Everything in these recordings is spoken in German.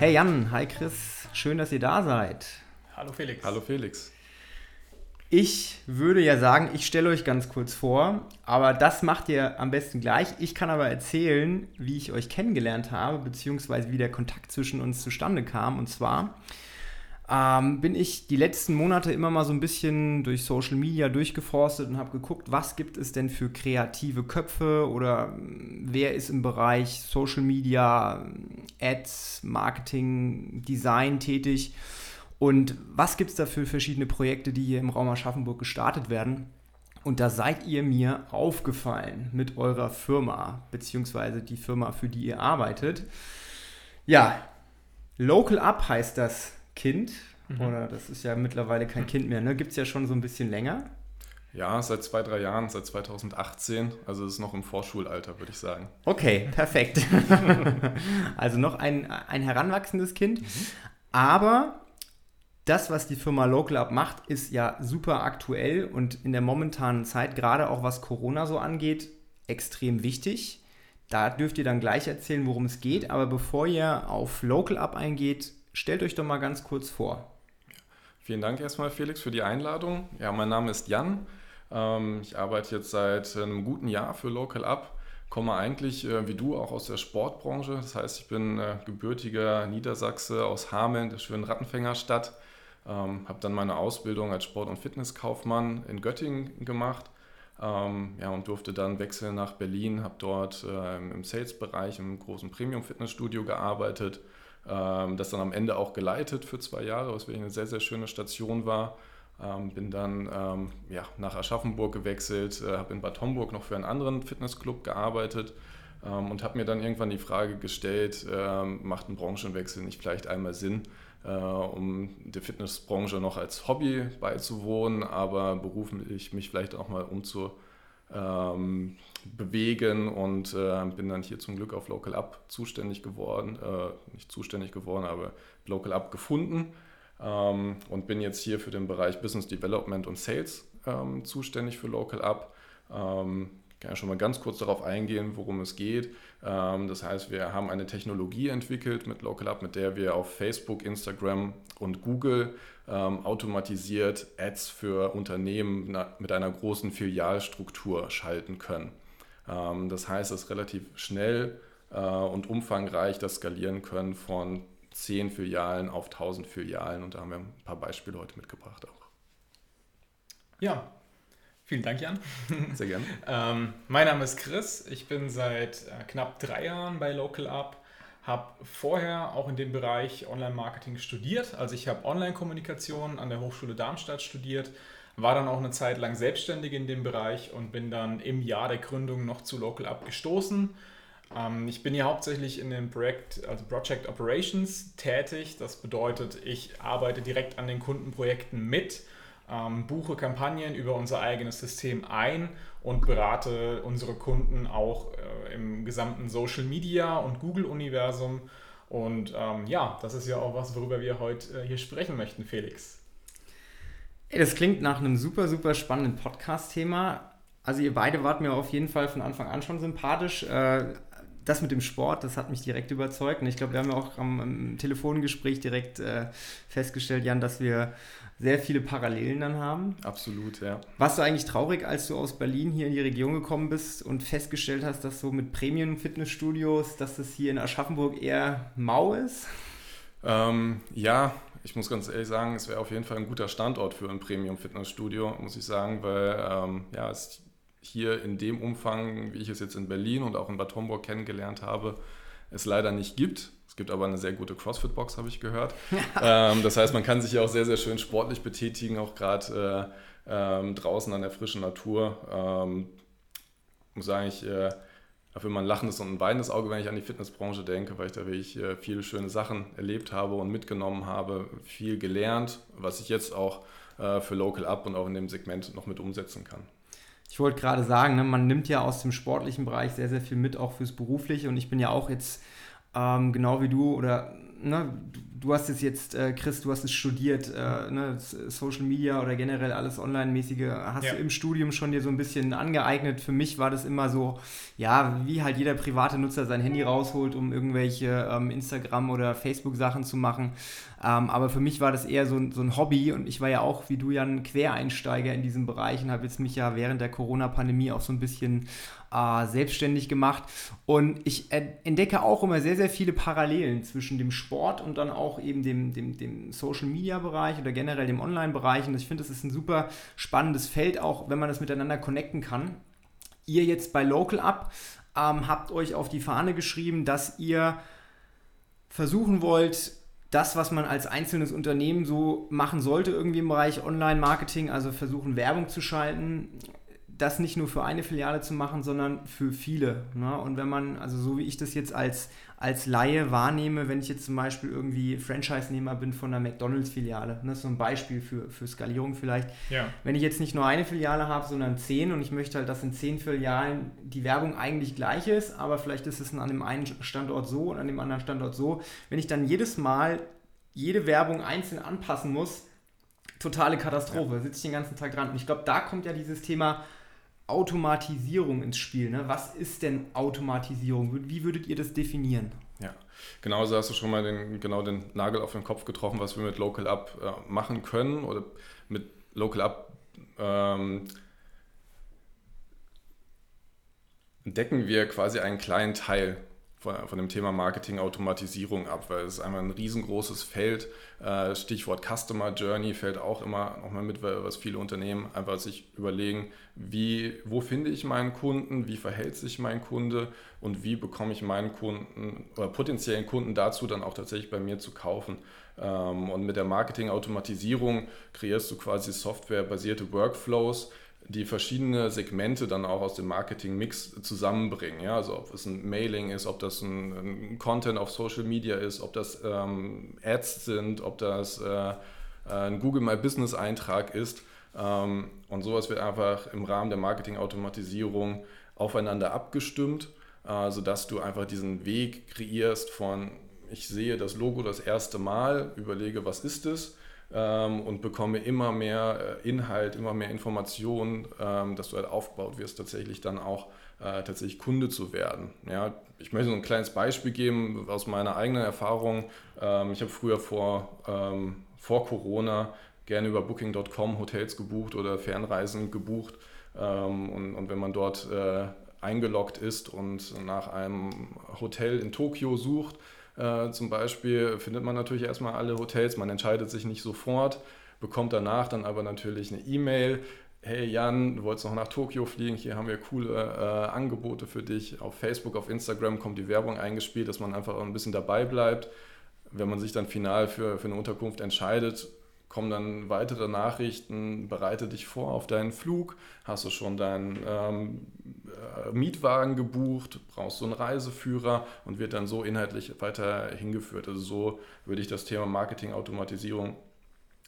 Hey Jan, hi Chris, schön, dass ihr da seid. Hallo Felix. Hallo Felix. Ich würde ja sagen, ich stelle euch ganz kurz vor, aber das macht ihr am besten gleich. Ich kann aber erzählen, wie ich euch kennengelernt habe, beziehungsweise wie der Kontakt zwischen uns zustande kam. Und zwar ähm, bin ich die letzten Monate immer mal so ein bisschen durch Social Media durchgeforstet und habe geguckt, was gibt es denn für kreative Köpfe oder hm, wer ist im Bereich Social Media, Ads, Marketing, Design tätig und was gibt es da für verschiedene Projekte, die hier im Raum Aschaffenburg gestartet werden. Und da seid ihr mir aufgefallen mit eurer Firma, beziehungsweise die Firma, für die ihr arbeitet. Ja, Local Up heißt das Kind. Mhm. Oder das ist ja mittlerweile kein Kind mehr, ne? Gibt es ja schon so ein bisschen länger. Ja, seit zwei, drei Jahren, seit 2018. Also es ist noch im Vorschulalter, würde ich sagen. Okay, perfekt. also noch ein, ein heranwachsendes Kind. Mhm. Aber das, was die Firma Local Up macht, ist ja super aktuell und in der momentanen Zeit, gerade auch was Corona so angeht, extrem wichtig. Da dürft ihr dann gleich erzählen, worum es geht. Aber bevor ihr auf Local Up eingeht, stellt euch doch mal ganz kurz vor. Vielen Dank erstmal, Felix, für die Einladung. Ja, mein Name ist Jan. Ähm, ich arbeite jetzt seit einem guten Jahr für Local Up. Komme eigentlich äh, wie du auch aus der Sportbranche. Das heißt, ich bin äh, gebürtiger Niedersachse aus Hameln, der schönen Rattenfängerstadt. Ähm, habe dann meine Ausbildung als Sport- und Fitnesskaufmann in Göttingen gemacht ähm, ja, und durfte dann wechseln nach Berlin, habe dort äh, im Sales-Bereich im großen Premium-Fitnessstudio gearbeitet, das dann am Ende auch geleitet für zwei Jahre, was wirklich eine sehr, sehr schöne Station war. Ähm, bin dann ähm, ja, nach Aschaffenburg gewechselt, äh, habe in Bad Homburg noch für einen anderen Fitnessclub gearbeitet ähm, und habe mir dann irgendwann die Frage gestellt, macht ein Branchenwechsel nicht vielleicht einmal Sinn? äh, um der Fitnessbranche noch als Hobby beizuwohnen, aber beruflich mich vielleicht auch mal umzu ähm, bewegen und äh, bin dann hier zum Glück auf Local Up zuständig geworden, äh, nicht zuständig geworden, aber Local Up gefunden ähm, und bin jetzt hier für den Bereich Business Development und Sales ähm, zuständig für Local Up. Ähm, kann ja schon mal ganz kurz darauf eingehen, worum es geht. Ähm, das heißt, wir haben eine Technologie entwickelt mit Local Up, mit der wir auf Facebook, Instagram und Google ähm, automatisiert Ads für Unternehmen mit einer großen Filialstruktur schalten können. Ähm, das heißt, es ist relativ schnell äh, und umfangreich das Skalieren können von 10 Filialen auf 1000 Filialen und da haben wir ein paar Beispiele heute mitgebracht auch. Ja, Vielen Dank, Jan. Sehr gerne. ähm, mein Name ist Chris. Ich bin seit äh, knapp drei Jahren bei Local Up. Habe vorher auch in dem Bereich Online-Marketing studiert. Also ich habe Online-Kommunikation an der Hochschule Darmstadt studiert, war dann auch eine Zeit lang selbstständig in dem Bereich und bin dann im Jahr der Gründung noch zu Local Up gestoßen. Ähm, ich bin hier hauptsächlich in dem Projekt, also Project Operations tätig. Das bedeutet, ich arbeite direkt an den Kundenprojekten mit ähm, buche Kampagnen über unser eigenes System ein und berate unsere Kunden auch äh, im gesamten Social Media und Google-Universum. Und ähm, ja, das ist ja auch was, worüber wir heute äh, hier sprechen möchten, Felix. Das klingt nach einem super, super spannenden Podcast-Thema. Also ihr beide wart mir auf jeden Fall von Anfang an schon sympathisch. Äh, das mit dem Sport, das hat mich direkt überzeugt. Und ich glaube, wir haben ja auch am, am Telefongespräch direkt äh, festgestellt, Jan, dass wir sehr viele Parallelen dann haben. Absolut, ja. Warst du eigentlich traurig, als du aus Berlin hier in die Region gekommen bist und festgestellt hast, dass so mit Premium-Fitnessstudios, dass das hier in Aschaffenburg eher mau ist? Ähm, ja, ich muss ganz ehrlich sagen, es wäre auf jeden Fall ein guter Standort für ein Premium-Fitnessstudio, muss ich sagen, weil ähm, ja, es hier in dem Umfang, wie ich es jetzt in Berlin und auch in Bad Homburg kennengelernt habe, es leider nicht gibt. Es gibt aber eine sehr gute CrossFit-Box, habe ich gehört. ähm, das heißt, man kann sich ja auch sehr, sehr schön sportlich betätigen, auch gerade äh, ähm, draußen an der frischen Natur. Ähm, muss sagen, ich äh, dafür immer ein lachendes und ein weinendes Auge, wenn ich an die Fitnessbranche denke, weil ich da wirklich äh, viele schöne Sachen erlebt habe und mitgenommen habe, viel gelernt, was ich jetzt auch äh, für Local Up und auch in dem Segment noch mit umsetzen kann. Ich wollte gerade sagen, ne, man nimmt ja aus dem sportlichen Bereich sehr, sehr viel mit, auch fürs Berufliche. Und ich bin ja auch jetzt ähm, genau wie du oder ne, du hast es jetzt, äh, Chris, du hast es studiert, äh, ne, Social Media oder generell alles Online-mäßige, hast ja. du im Studium schon dir so ein bisschen angeeignet. Für mich war das immer so, ja, wie halt jeder private Nutzer sein Handy rausholt, um irgendwelche ähm, Instagram- oder Facebook-Sachen zu machen. Ähm, aber für mich war das eher so, so ein Hobby und ich war ja auch, wie du, ja ein Quereinsteiger in diesem Bereich und habe jetzt mich ja während der Corona-Pandemie auch so ein bisschen äh, selbstständig gemacht. Und ich entdecke auch immer sehr, sehr viele Parallelen zwischen dem Sport und dann auch eben dem, dem, dem Social-Media-Bereich oder generell dem Online-Bereich. Und ich finde, das ist ein super spannendes Feld, auch wenn man das miteinander connecten kann. Ihr jetzt bei Local Up ähm, habt euch auf die Fahne geschrieben, dass ihr versuchen wollt, das, was man als einzelnes Unternehmen so machen sollte, irgendwie im Bereich Online-Marketing, also versuchen Werbung zu schalten, das nicht nur für eine Filiale zu machen, sondern für viele. Ne? Und wenn man, also so wie ich das jetzt als, als Laie wahrnehme, wenn ich jetzt zum Beispiel irgendwie Franchise-Nehmer bin von einer McDonalds-Filiale, ne? das ist so ein Beispiel für, für Skalierung vielleicht. Ja. Wenn ich jetzt nicht nur eine Filiale habe, sondern zehn und ich möchte halt, dass in zehn Filialen die Werbung eigentlich gleich ist, aber vielleicht ist es an dem einen Standort so und an dem anderen Standort so. Wenn ich dann jedes Mal jede Werbung einzeln anpassen muss, totale Katastrophe. Ja. Sitze ich den ganzen Tag dran. Und ich glaube, da kommt ja dieses Thema Automatisierung ins Spiel. Ne? Was ist denn Automatisierung? Wie würdet ihr das definieren? Ja, genauso hast du schon mal den, genau den Nagel auf den Kopf getroffen, was wir mit Local Up äh, machen können oder mit Local Up ähm, decken wir quasi einen kleinen Teil von, von dem Thema Marketing-Automatisierung ab, weil es ist einmal ein riesengroßes Feld. Äh, Stichwort Customer Journey fällt auch immer nochmal mit, was viele Unternehmen einfach sich überlegen, wie, wo finde ich meinen Kunden, wie verhält sich mein Kunde und wie bekomme ich meinen Kunden oder potenziellen Kunden dazu, dann auch tatsächlich bei mir zu kaufen. Ähm, und mit der Marketing-Automatisierung kreierst du quasi softwarebasierte Workflows, die verschiedene Segmente dann auch aus dem Marketing-Mix zusammenbringen. Ja? Also ob es ein Mailing ist, ob das ein, ein Content auf Social Media ist, ob das ähm, Ads sind, ob das äh, ein Google My Business Eintrag ist. Ähm, und sowas wird einfach im Rahmen der Marketing-Automatisierung aufeinander abgestimmt, äh, sodass du einfach diesen Weg kreierst von ich sehe das Logo das erste Mal, überlege, was ist es, ähm, und bekomme immer mehr äh, Inhalt, immer mehr Informationen, ähm, dass du halt aufgebaut wirst, tatsächlich dann auch äh, tatsächlich Kunde zu werden. Ja, ich möchte so ein kleines Beispiel geben aus meiner eigenen Erfahrung. Ähm, ich habe früher vor, ähm, vor Corona gerne über Booking.com Hotels gebucht oder Fernreisen gebucht. Ähm, und, und, wenn man dort äh, eingeloggt ist und nach einem Hotel in Tokio sucht, äh, zum Beispiel findet man natürlich erstmal alle Hotels, man entscheidet sich nicht sofort, bekommt danach dann aber natürlich eine E-Mail. Hey Jan, du wolltest noch nach Tokio fliegen, hier haben wir coole äh, Angebote für dich. Auf Facebook, auf Instagram kommt die Werbung eingespielt, dass man einfach ein bisschen dabei bleibt. Wenn man sich dann final für, für eine Unterkunft entscheidet, kommen dann weitere Nachrichten, bereite dich vor auf deinen Flug, hast du schon deinen ähm, äh, Mietwagen gebucht, brauchst du einen Reiseführer und wird dann so inhaltlich weiter hingeführt. Also so würde ich das Thema Marketing-Automatisierung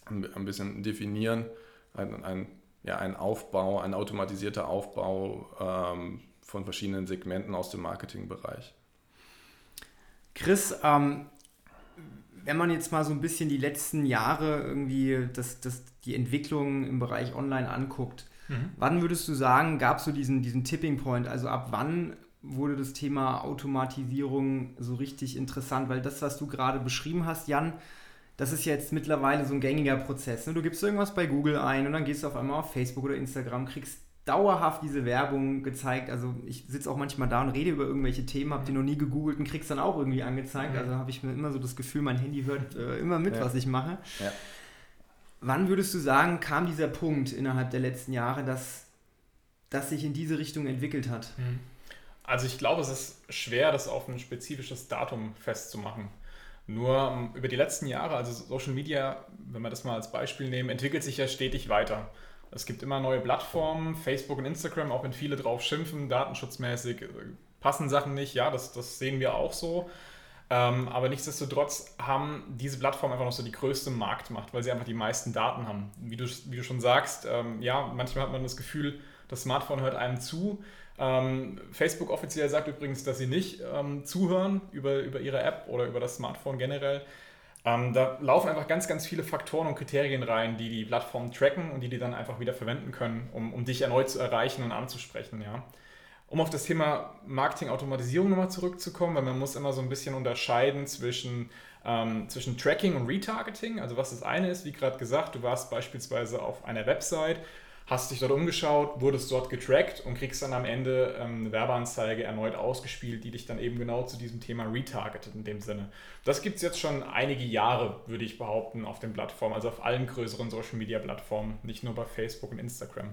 ein bisschen definieren. Ein, ein, ja, ein Aufbau, ein automatisierter Aufbau ähm, von verschiedenen Segmenten aus dem Marketingbereich. Chris, ähm, wenn man jetzt mal so ein bisschen die letzten Jahre irgendwie das, das, die Entwicklung im Bereich Online anguckt, mhm. wann würdest du sagen, gab es so diesen, diesen Tipping Point? Also ab wann wurde das Thema Automatisierung so richtig interessant? Weil das, was du gerade beschrieben hast, Jan, das ist jetzt mittlerweile so ein gängiger Prozess. Ne? Du gibst irgendwas bei Google ein und dann gehst du auf einmal auf Facebook oder Instagram, kriegst dauerhaft diese Werbung gezeigt. Also ich sitze auch manchmal da und rede über irgendwelche Themen, habe die noch nie gegoogelt und krieg's dann auch irgendwie angezeigt. Also habe ich mir immer so das Gefühl, mein Handy hört äh, immer mit, ja. was ich mache. Ja. Wann würdest du sagen, kam dieser Punkt innerhalb der letzten Jahre, dass das sich in diese Richtung entwickelt hat? Mhm. Also ich glaube, es ist schwer, das auf ein spezifisches Datum festzumachen. Nur ähm, über die letzten Jahre, also Social Media, wenn wir das mal als Beispiel nehmen, entwickelt sich ja stetig weiter. Es gibt immer neue Plattformen, Facebook und Instagram, auch wenn viele drauf schimpfen, datenschutzmäßig äh, passen Sachen nicht, ja, das, das sehen wir auch so. Ähm, aber nichtsdestotrotz haben diese Plattformen einfach noch so die größte Marktmacht, weil sie einfach die meisten Daten haben. Wie du, wie du schon sagst, ähm, ja, manchmal hat man das Gefühl, das Smartphone hört einem zu. Ähm, Facebook offiziell sagt übrigens, dass sie nicht ähm, zuhören über, über ihre App oder über das Smartphone generell. Ähm, da laufen einfach ganz, ganz viele Faktoren und Kriterien rein, die die Plattform tracken und die die dann einfach wieder verwenden können, um, um dich erneut zu erreichen und anzusprechen. Ja um auf das Thema Marketing-Automatisierung nochmal zurückzukommen, weil man muss immer so ein bisschen unterscheiden zwischen, ähm, zwischen Tracking und Retargeting. Also was das eine ist, wie gerade gesagt, du warst beispielsweise auf einer Website, hast dich dort umgeschaut, wurdest dort getrackt und kriegst dann am Ende ähm, eine Werbeanzeige erneut ausgespielt, die dich dann eben genau zu diesem Thema retargetet in dem Sinne. Das gibt es jetzt schon einige Jahre, würde ich behaupten, auf den Plattformen, also auf allen größeren Social-Media-Plattformen, nicht nur bei Facebook und Instagram.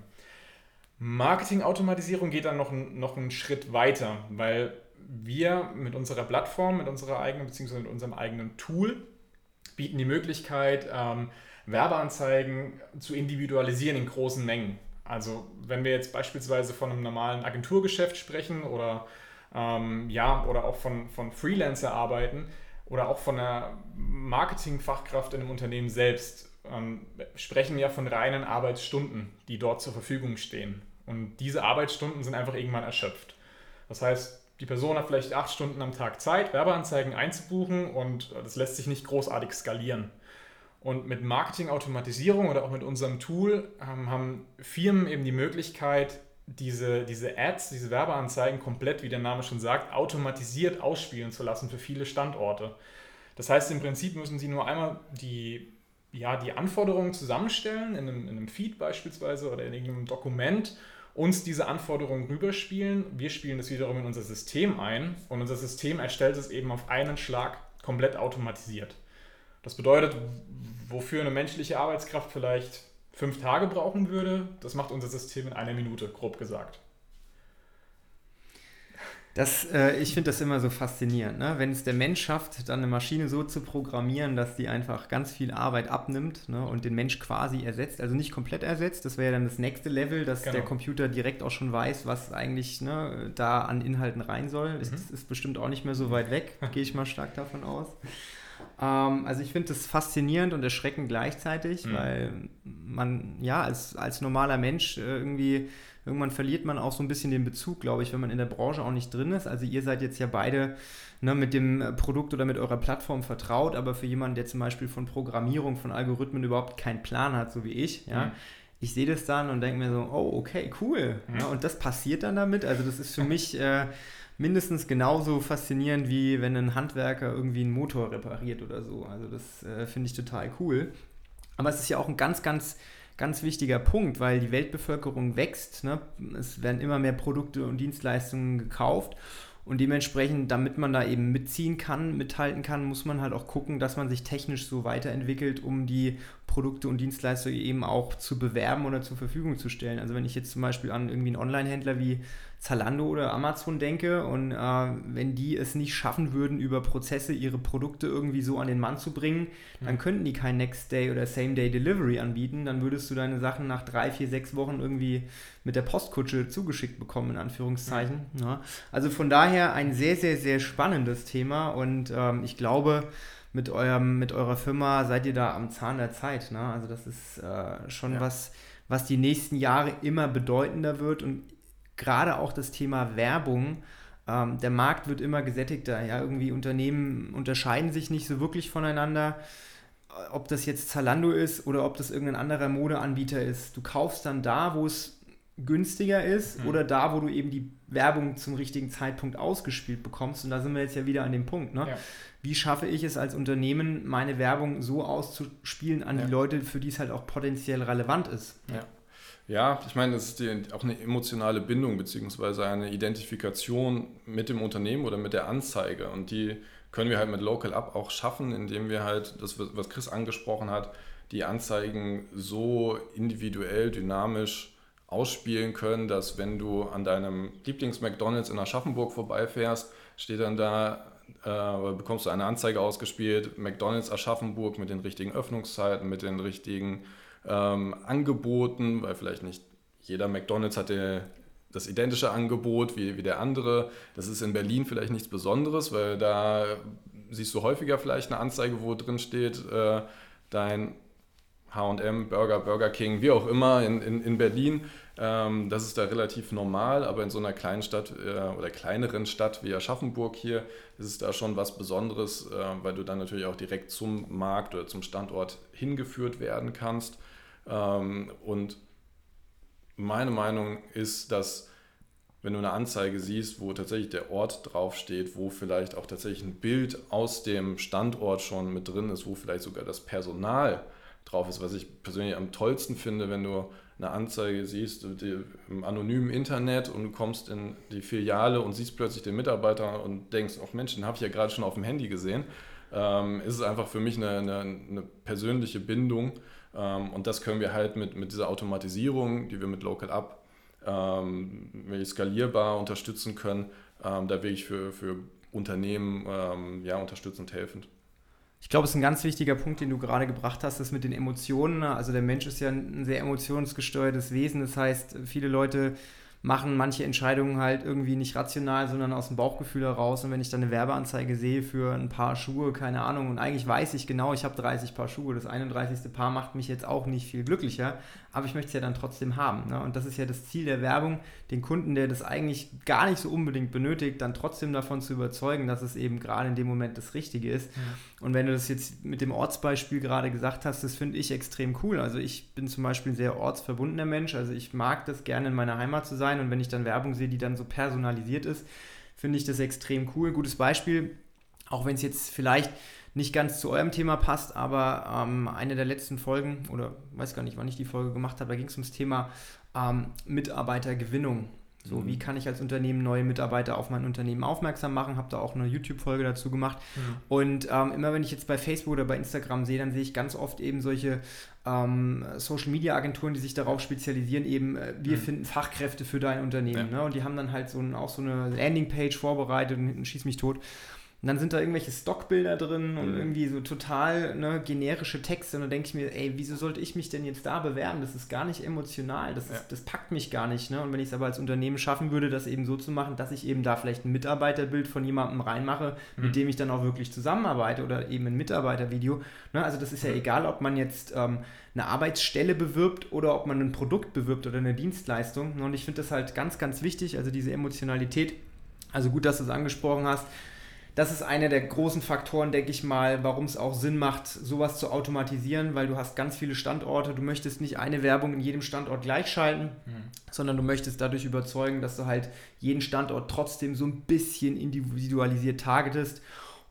Marketing-Automatisierung geht dann noch, noch einen Schritt weiter, weil wir mit unserer Plattform, mit unserer eigenen, beziehungsweise mit unserem eigenen Tool bieten die Möglichkeit, ähm, Werbeanzeigen zu individualisieren in großen Mengen. Also wenn wir jetzt beispielsweise von einem normalen Agenturgeschäft sprechen oder ähm, ja, oder auch von, von Freelancer arbeiten oder auch von einer Marketingfachkraft in einem Unternehmen selbst, ähm, sprechen wir von reinen Arbeitsstunden, die dort zur Verfügung stehen. Und diese Arbeitsstunden sind einfach irgendwann erschöpft. Das heißt, die Person hat vielleicht acht Stunden am Tag Zeit, Werbeanzeigen einzubuchen und das lässt sich nicht großartig skalieren. Und mit Marketing-Automatisierung oder auch mit unserem Tool ähm, haben Firmen eben die Möglichkeit, diese, diese Ads, diese Werbeanzeigen komplett, wie der Name schon sagt, automatisiert ausspielen zu lassen für viele Standorte. Das heißt, im Prinzip müssen Sie nur einmal die, ja, die Anforderungen zusammenstellen, in einem, in einem Feed beispielsweise oder in irgendeinem Dokument uns diese Anforderungen rüberspielen. Wir spielen das wiederum in unser System ein und unser System erstellt es eben auf einen Schlag komplett automatisiert. Das bedeutet, wofür eine menschliche Arbeitskraft vielleicht fünf Tage brauchen würde, das macht unser System in einer Minute, grob gesagt. Das, äh, ich finde das immer so faszinierend, ne? wenn es der Mensch schafft, dann eine Maschine so zu programmieren, dass die einfach ganz viel Arbeit abnimmt ne? und den Mensch quasi ersetzt, also nicht komplett ersetzt, das wäre ja dann das nächste Level, dass genau. der Computer direkt auch schon weiß, was eigentlich ne, da an Inhalten rein soll. Mhm. Ist, ist bestimmt auch nicht mehr so weit weg, gehe ich mal stark davon aus. Ähm, also ich finde das faszinierend und erschreckend gleichzeitig, mhm. weil man ja als, als normaler Mensch äh, irgendwie irgendwann verliert man auch so ein bisschen den Bezug, glaube ich, wenn man in der Branche auch nicht drin ist. Also ihr seid jetzt ja beide ne, mit dem Produkt oder mit eurer Plattform vertraut, aber für jemanden, der zum Beispiel von Programmierung, von Algorithmen überhaupt keinen Plan hat, so wie ich, ja, mhm. ich sehe das dann und denke mir so, oh, okay, cool. Mhm. Ja, und das passiert dann damit. Also das ist für mich äh, mindestens genauso faszinierend, wie wenn ein Handwerker irgendwie einen Motor repariert oder so. Also das äh, finde ich total cool. Aber es ist ja auch ein ganz, ganz ganz wichtiger Punkt, weil die Weltbevölkerung wächst. Ne? Es werden immer mehr Produkte und Dienstleistungen gekauft. Und dementsprechend, damit man da eben mitziehen kann, mithalten kann, muss man halt auch gucken, dass man sich technisch so weiterentwickelt, um die Produkte und Dienstleistungen eben auch zu bewerben oder zur Verfügung zu stellen. Also wenn ich jetzt zum Beispiel an irgendwie einen Online-Händler wie Zalando oder Amazon denke und äh, wenn die es nicht schaffen würden, über Prozesse ihre Produkte irgendwie so an den Mann zu bringen, mhm. dann könnten die kein Next Day oder Same Day Delivery anbieten. Dann würdest du deine Sachen nach drei, vier, sechs Wochen irgendwie mit der Postkutsche zugeschickt bekommen, in Anführungszeichen. Mhm. Ja. Also von daher ein sehr, sehr, sehr spannendes Thema und ähm, ich glaube, mit, eurem, mit eurer Firma seid ihr da am Zahn der Zeit. Ne? Also das ist äh, schon ja. was, was die nächsten Jahre immer bedeutender wird und gerade auch das Thema Werbung. Ähm, der Markt wird immer gesättigter. Ja? Irgendwie Unternehmen unterscheiden sich nicht so wirklich voneinander. Ob das jetzt Zalando ist oder ob das irgendein anderer Modeanbieter ist. Du kaufst dann da, wo es günstiger ist mhm. oder da, wo du eben die Werbung zum richtigen Zeitpunkt ausgespielt bekommst. Und da sind wir jetzt ja wieder an dem Punkt. Ne? Ja. Wie schaffe ich es als Unternehmen, meine Werbung so auszuspielen an ja. die Leute, für die es halt auch potenziell relevant ist? Ja. Ja, ich meine, das ist die, auch eine emotionale Bindung beziehungsweise eine Identifikation mit dem Unternehmen oder mit der Anzeige. Und die können wir halt mit Local Up auch schaffen, indem wir halt, das, was Chris angesprochen hat, die Anzeigen so individuell, dynamisch ausspielen können, dass wenn du an deinem Lieblings-McDonalds in Aschaffenburg vorbeifährst, steht dann da, äh, bekommst du eine Anzeige ausgespielt, McDonalds Aschaffenburg mit den richtigen Öffnungszeiten, mit den richtigen ähm, angeboten, weil vielleicht nicht jeder McDonald's hat die, das identische Angebot wie, wie der andere. Das ist in Berlin vielleicht nichts Besonderes, weil da siehst du häufiger vielleicht eine Anzeige, wo drin steht, äh, dein HM, Burger, Burger King, wie auch immer in, in, in Berlin. Ähm, das ist da relativ normal, aber in so einer kleinen Stadt äh, oder kleineren Stadt wie Aschaffenburg hier ist es da schon was Besonderes, äh, weil du dann natürlich auch direkt zum Markt oder zum Standort hingeführt werden kannst. Ähm, und meine Meinung ist, dass wenn du eine Anzeige siehst, wo tatsächlich der Ort draufsteht, wo vielleicht auch tatsächlich ein Bild aus dem Standort schon mit drin ist, wo vielleicht sogar das Personal drauf ist, was ich persönlich am tollsten finde, wenn du eine Anzeige siehst im anonymen Internet und du kommst in die Filiale und siehst plötzlich den Mitarbeiter und denkst, ach Mensch, den habe ich ja gerade schon auf dem Handy gesehen, ähm, ist es einfach für mich eine, eine, eine persönliche Bindung ähm, und das können wir halt mit, mit dieser Automatisierung, die wir mit Local Up ähm, skalierbar unterstützen können, ähm, da wirklich für, für Unternehmen ähm, ja, unterstützend helfend. Ich glaube, es ist ein ganz wichtiger Punkt, den du gerade gebracht hast, das mit den Emotionen. Also der Mensch ist ja ein sehr emotionsgesteuertes Wesen. Das heißt, viele Leute machen manche Entscheidungen halt irgendwie nicht rational, sondern aus dem Bauchgefühl heraus. Und wenn ich dann eine Werbeanzeige sehe für ein paar Schuhe, keine Ahnung, und eigentlich weiß ich genau, ich habe 30 Paar Schuhe, das 31. Paar macht mich jetzt auch nicht viel glücklicher, aber ich möchte es ja dann trotzdem haben. Ne? Und das ist ja das Ziel der Werbung, den Kunden, der das eigentlich gar nicht so unbedingt benötigt, dann trotzdem davon zu überzeugen, dass es eben gerade in dem Moment das Richtige ist. Ja. Und wenn du das jetzt mit dem Ortsbeispiel gerade gesagt hast, das finde ich extrem cool. Also ich bin zum Beispiel ein sehr ortsverbundener Mensch, also ich mag das gerne in meiner Heimat zu sein und wenn ich dann Werbung sehe, die dann so personalisiert ist, finde ich das extrem cool. Gutes Beispiel, auch wenn es jetzt vielleicht nicht ganz zu eurem Thema passt, aber ähm, eine der letzten Folgen, oder weiß gar nicht, wann ich die Folge gemacht habe, da ging es ums Thema ähm, Mitarbeitergewinnung. So, mhm. wie kann ich als Unternehmen neue Mitarbeiter auf mein Unternehmen aufmerksam machen? Habe da auch eine YouTube-Folge dazu gemacht. Mhm. Und ähm, immer wenn ich jetzt bei Facebook oder bei Instagram sehe, dann sehe ich ganz oft eben solche ähm, Social-Media-Agenturen, die sich darauf spezialisieren, eben, äh, wir mhm. finden Fachkräfte für dein Unternehmen. Ja. Ne? Und die haben dann halt so ein, auch so eine Landingpage vorbereitet und hinten schieß mich tot. Und dann sind da irgendwelche Stockbilder drin und mhm. irgendwie so total ne, generische Texte. Und dann denke ich mir, ey, wieso sollte ich mich denn jetzt da bewerben? Das ist gar nicht emotional, das, ist, das packt mich gar nicht. Ne? Und wenn ich es aber als Unternehmen schaffen würde, das eben so zu machen, dass ich eben da vielleicht ein Mitarbeiterbild von jemandem reinmache, mhm. mit dem ich dann auch wirklich zusammenarbeite oder eben ein Mitarbeitervideo. Ne? Also das ist ja mhm. egal, ob man jetzt ähm, eine Arbeitsstelle bewirbt oder ob man ein Produkt bewirbt oder eine Dienstleistung. Und ich finde das halt ganz, ganz wichtig, also diese Emotionalität. Also gut, dass du es angesprochen hast das ist einer der großen Faktoren, denke ich mal, warum es auch Sinn macht, sowas zu automatisieren, weil du hast ganz viele Standorte. Du möchtest nicht eine Werbung in jedem Standort gleichschalten, mhm. sondern du möchtest dadurch überzeugen, dass du halt jeden Standort trotzdem so ein bisschen individualisiert targetest.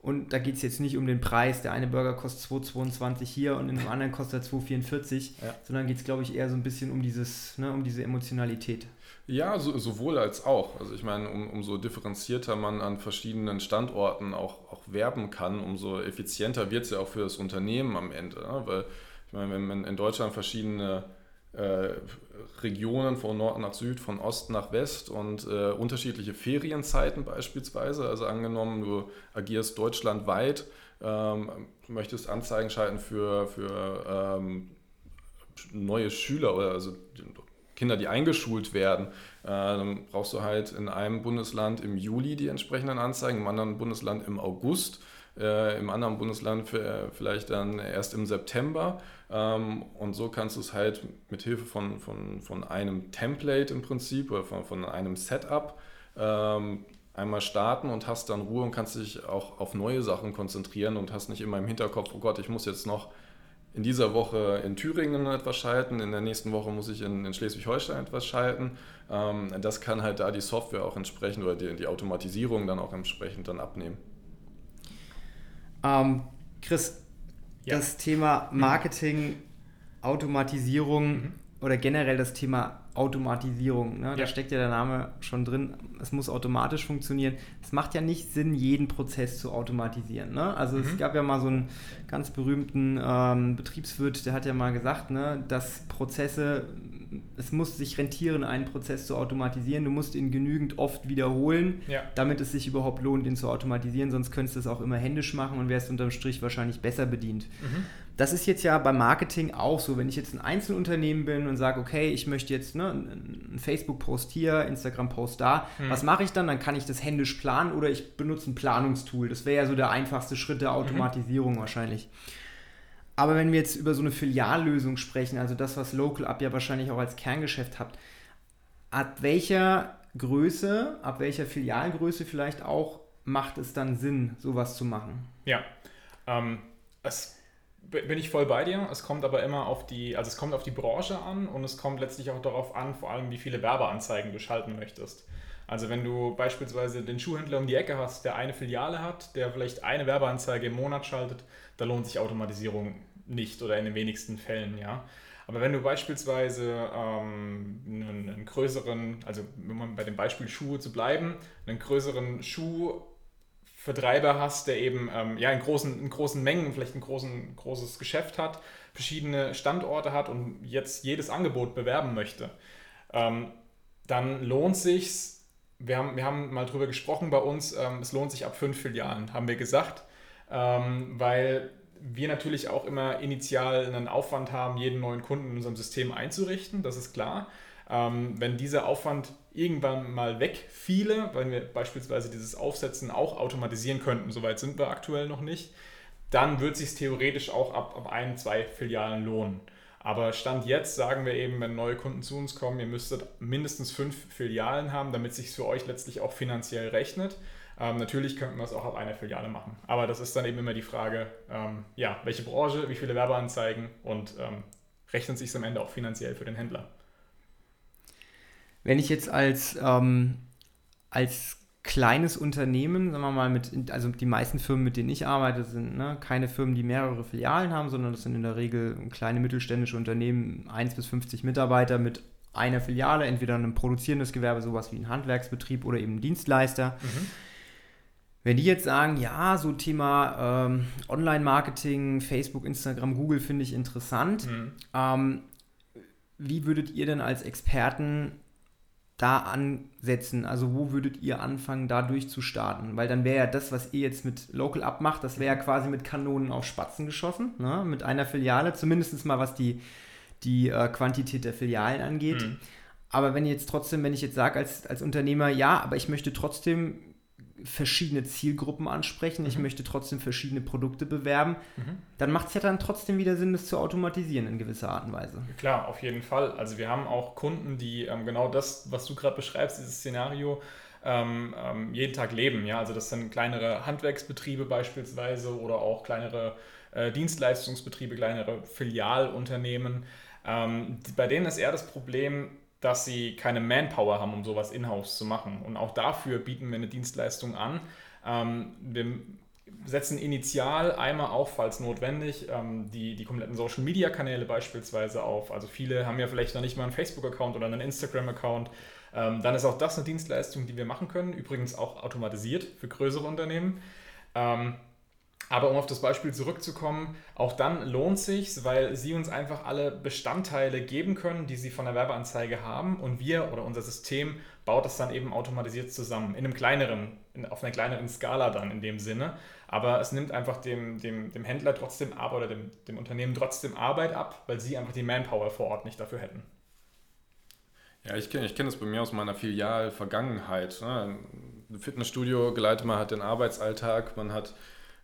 Und da geht es jetzt nicht um den Preis. Der eine Burger kostet 2,22 hier und in einem anderen kostet er 2,44, ja. sondern geht es, glaube ich, eher so ein bisschen um, dieses, ne, um diese Emotionalität. Ja, so, sowohl als auch. Also ich meine, um, umso differenzierter man an verschiedenen Standorten auch, auch werben kann, umso effizienter wird es ja auch für das Unternehmen am Ende. Ne? Weil ich meine, wenn man in Deutschland verschiedene äh, Regionen von Nord nach Süd, von Ost nach West und äh, unterschiedliche Ferienzeiten beispielsweise, also angenommen, du agierst deutschlandweit, ähm, möchtest Anzeigen schalten für, für ähm, neue Schüler oder also Kinder, die eingeschult werden, äh, dann brauchst du halt in einem Bundesland im Juli die entsprechenden Anzeigen, im anderen Bundesland im August, äh, im anderen Bundesland vielleicht dann erst im September. Ähm, und so kannst du es halt mit Hilfe von, von, von einem Template im Prinzip oder von, von einem Setup ähm, einmal starten und hast dann Ruhe und kannst dich auch auf neue Sachen konzentrieren und hast nicht immer im Hinterkopf, oh Gott, ich muss jetzt noch in dieser Woche in Thüringen etwas schalten, in der nächsten Woche muss ich in, in Schleswig-Holstein etwas schalten. Ähm, das kann halt da die Software auch entsprechend oder die, die Automatisierung dann auch entsprechend dann abnehmen. Ähm, Chris, ja. das Thema mhm. Marketing, Automatisierung mhm. oder generell das Thema Automatisierung. Ne? Ja. Da steckt ja der Name schon drin. Es muss automatisch funktionieren. Es macht ja nicht Sinn, jeden Prozess zu automatisieren. Ne? Also mhm. es gab ja mal so einen ganz berühmten ähm, Betriebswirt, der hat ja mal gesagt, ne, dass Prozesse es muss sich rentieren, einen Prozess zu automatisieren. Du musst ihn genügend oft wiederholen, ja. damit es sich überhaupt lohnt, ihn zu automatisieren. Sonst könntest du es auch immer händisch machen und wärst unterm Strich wahrscheinlich besser bedient. Mhm. Das ist jetzt ja beim Marketing auch so. Wenn ich jetzt ein Einzelunternehmen bin und sage, okay, ich möchte jetzt ne, einen Facebook-Post hier, Instagram-Post da, mhm. was mache ich dann? Dann kann ich das händisch planen oder ich benutze ein Planungstool. Das wäre ja so der einfachste Schritt der mhm. Automatisierung mhm. wahrscheinlich. Aber wenn wir jetzt über so eine Filiallösung sprechen, also das, was Local Up ja wahrscheinlich auch als Kerngeschäft habt, ab welcher Größe, ab welcher Filialgröße vielleicht auch macht es dann Sinn, sowas zu machen? Ja, ähm, es bin ich voll bei dir. Es kommt aber immer auf die, also es kommt auf die Branche an und es kommt letztlich auch darauf an, vor allem wie viele Werbeanzeigen du schalten möchtest. Also wenn du beispielsweise den Schuhhändler um die Ecke hast, der eine Filiale hat, der vielleicht eine Werbeanzeige im Monat schaltet, da lohnt sich Automatisierung nicht oder in den wenigsten Fällen, ja. Aber wenn du beispielsweise ähm, einen, einen, größeren, also man bei dem Beispiel Schuhe zu bleiben, einen größeren Schuhvertreiber hast, der eben ähm, ja, in, großen, in großen Mengen vielleicht ein großen, großes Geschäft hat, verschiedene Standorte hat und jetzt jedes Angebot bewerben möchte, ähm, dann lohnt sich wir haben, wir haben mal drüber gesprochen bei uns, ähm, es lohnt sich ab fünf Filialen, haben wir gesagt, ähm, weil wir natürlich auch immer initial einen Aufwand haben, jeden neuen Kunden in unserem System einzurichten, das ist klar. Ähm, wenn dieser Aufwand irgendwann mal wegfiele, weil wir beispielsweise dieses Aufsetzen auch automatisieren könnten, soweit sind wir aktuell noch nicht, dann wird es sich theoretisch auch ab, ab ein, zwei Filialen lohnen. Aber Stand jetzt sagen wir eben, wenn neue Kunden zu uns kommen, ihr müsstet mindestens fünf Filialen haben, damit es sich für euch letztlich auch finanziell rechnet. Ähm, natürlich könnten wir es auch ab einer Filiale machen. Aber das ist dann eben immer die Frage, ähm, ja, welche Branche, wie viele Werbeanzeigen und ähm, rechnet sich es am Ende auch finanziell für den Händler. Wenn ich jetzt als, ähm, als kleines Unternehmen, sagen wir mal, mit, also die meisten Firmen, mit denen ich arbeite, sind ne, keine Firmen, die mehrere Filialen haben, sondern das sind in der Regel kleine mittelständische Unternehmen, 1 bis 50 Mitarbeiter mit einer Filiale, entweder ein produzierendes Gewerbe, sowas wie ein Handwerksbetrieb oder eben ein Dienstleister. Mhm. Wenn die jetzt sagen, ja, so Thema ähm, Online-Marketing, Facebook, Instagram, Google finde ich interessant, mhm. ähm, wie würdet ihr denn als Experten da ansetzen? Also wo würdet ihr anfangen, da durchzustarten? Weil dann wäre ja das, was ihr jetzt mit Local Up macht, das wäre ja quasi mit Kanonen auf Spatzen geschossen, ne? mit einer Filiale, zumindest mal was die, die äh, Quantität der Filialen angeht. Mhm. Aber wenn jetzt trotzdem, wenn ich jetzt sage als, als Unternehmer, ja, aber ich möchte trotzdem verschiedene Zielgruppen ansprechen, mhm. ich möchte trotzdem verschiedene Produkte bewerben, mhm. dann macht es ja dann trotzdem wieder Sinn, das zu automatisieren in gewisser Art und Weise. Klar, auf jeden Fall. Also wir haben auch Kunden, die ähm, genau das, was du gerade beschreibst, dieses Szenario, ähm, ähm, jeden Tag leben. Ja? Also das sind kleinere Handwerksbetriebe beispielsweise oder auch kleinere äh, Dienstleistungsbetriebe, kleinere Filialunternehmen. Ähm, bei denen ist eher das Problem, dass sie keine Manpower haben, um sowas in-house zu machen. Und auch dafür bieten wir eine Dienstleistung an. Ähm, wir setzen initial einmal auf, falls notwendig, ähm, die, die kompletten Social-Media-Kanäle beispielsweise auf. Also viele haben ja vielleicht noch nicht mal einen Facebook-Account oder einen Instagram-Account. Ähm, dann ist auch das eine Dienstleistung, die wir machen können. Übrigens auch automatisiert für größere Unternehmen. Ähm, aber um auf das Beispiel zurückzukommen, auch dann lohnt sich, weil sie uns einfach alle Bestandteile geben können, die sie von der Werbeanzeige haben und wir oder unser System baut das dann eben automatisiert zusammen. In einem kleineren, in, auf einer kleineren Skala dann in dem Sinne. Aber es nimmt einfach dem, dem, dem Händler trotzdem Arbeit oder dem, dem Unternehmen trotzdem Arbeit ab, weil sie einfach die Manpower vor Ort nicht dafür hätten. Ja, ich kenne ich kenn das bei mir aus meiner Filial-Vergangenheit. Ne? Ein Fitnessstudio geleitet man hat den Arbeitsalltag, man hat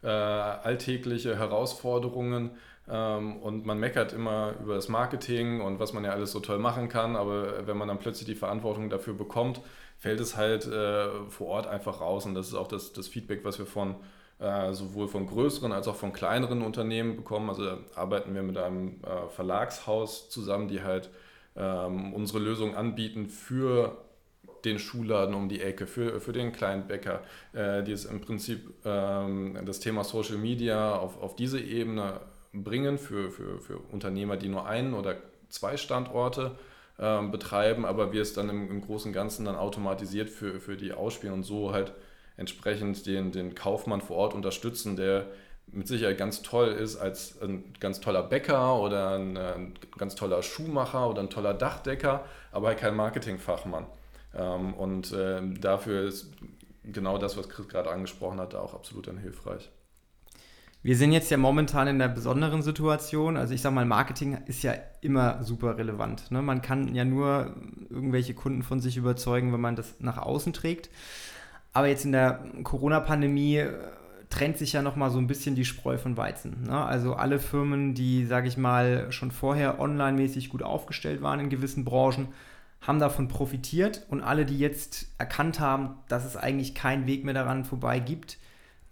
äh, alltägliche Herausforderungen. Ähm, und man meckert immer über das Marketing und was man ja alles so toll machen kann, aber wenn man dann plötzlich die Verantwortung dafür bekommt, fällt es halt äh, vor Ort einfach raus. Und das ist auch das, das Feedback, was wir von äh, sowohl von größeren als auch von kleineren Unternehmen bekommen. Also arbeiten wir mit einem äh, Verlagshaus zusammen, die halt ähm, unsere Lösung anbieten für den Schuhladen um die Ecke, für, für den kleinen Bäcker, äh, die es im Prinzip ähm, das Thema Social Media auf, auf diese Ebene bringen für, für, für Unternehmer, die nur einen oder zwei Standorte ähm, betreiben, aber wir es dann im, im Großen und Ganzen dann automatisiert für, für die ausspielen und so halt entsprechend den, den Kaufmann vor Ort unterstützen, der mit Sicherheit ganz toll ist als ein ganz toller Bäcker oder ein, ein ganz toller Schuhmacher oder ein toller Dachdecker, aber halt kein Marketingfachmann. Ähm, und äh, dafür ist genau das, was Chris gerade angesprochen hat, auch absolut dann hilfreich. Wir sind jetzt ja momentan in einer besonderen Situation. Also ich sage mal, Marketing ist ja immer super relevant. Ne? Man kann ja nur irgendwelche Kunden von sich überzeugen, wenn man das nach außen trägt. Aber jetzt in der Corona-Pandemie äh, trennt sich ja nochmal so ein bisschen die Spreu von Weizen. Ne? Also alle Firmen, die, sage ich mal, schon vorher online-mäßig gut aufgestellt waren in gewissen Branchen, haben davon profitiert und alle, die jetzt erkannt haben, dass es eigentlich keinen Weg mehr daran vorbei gibt,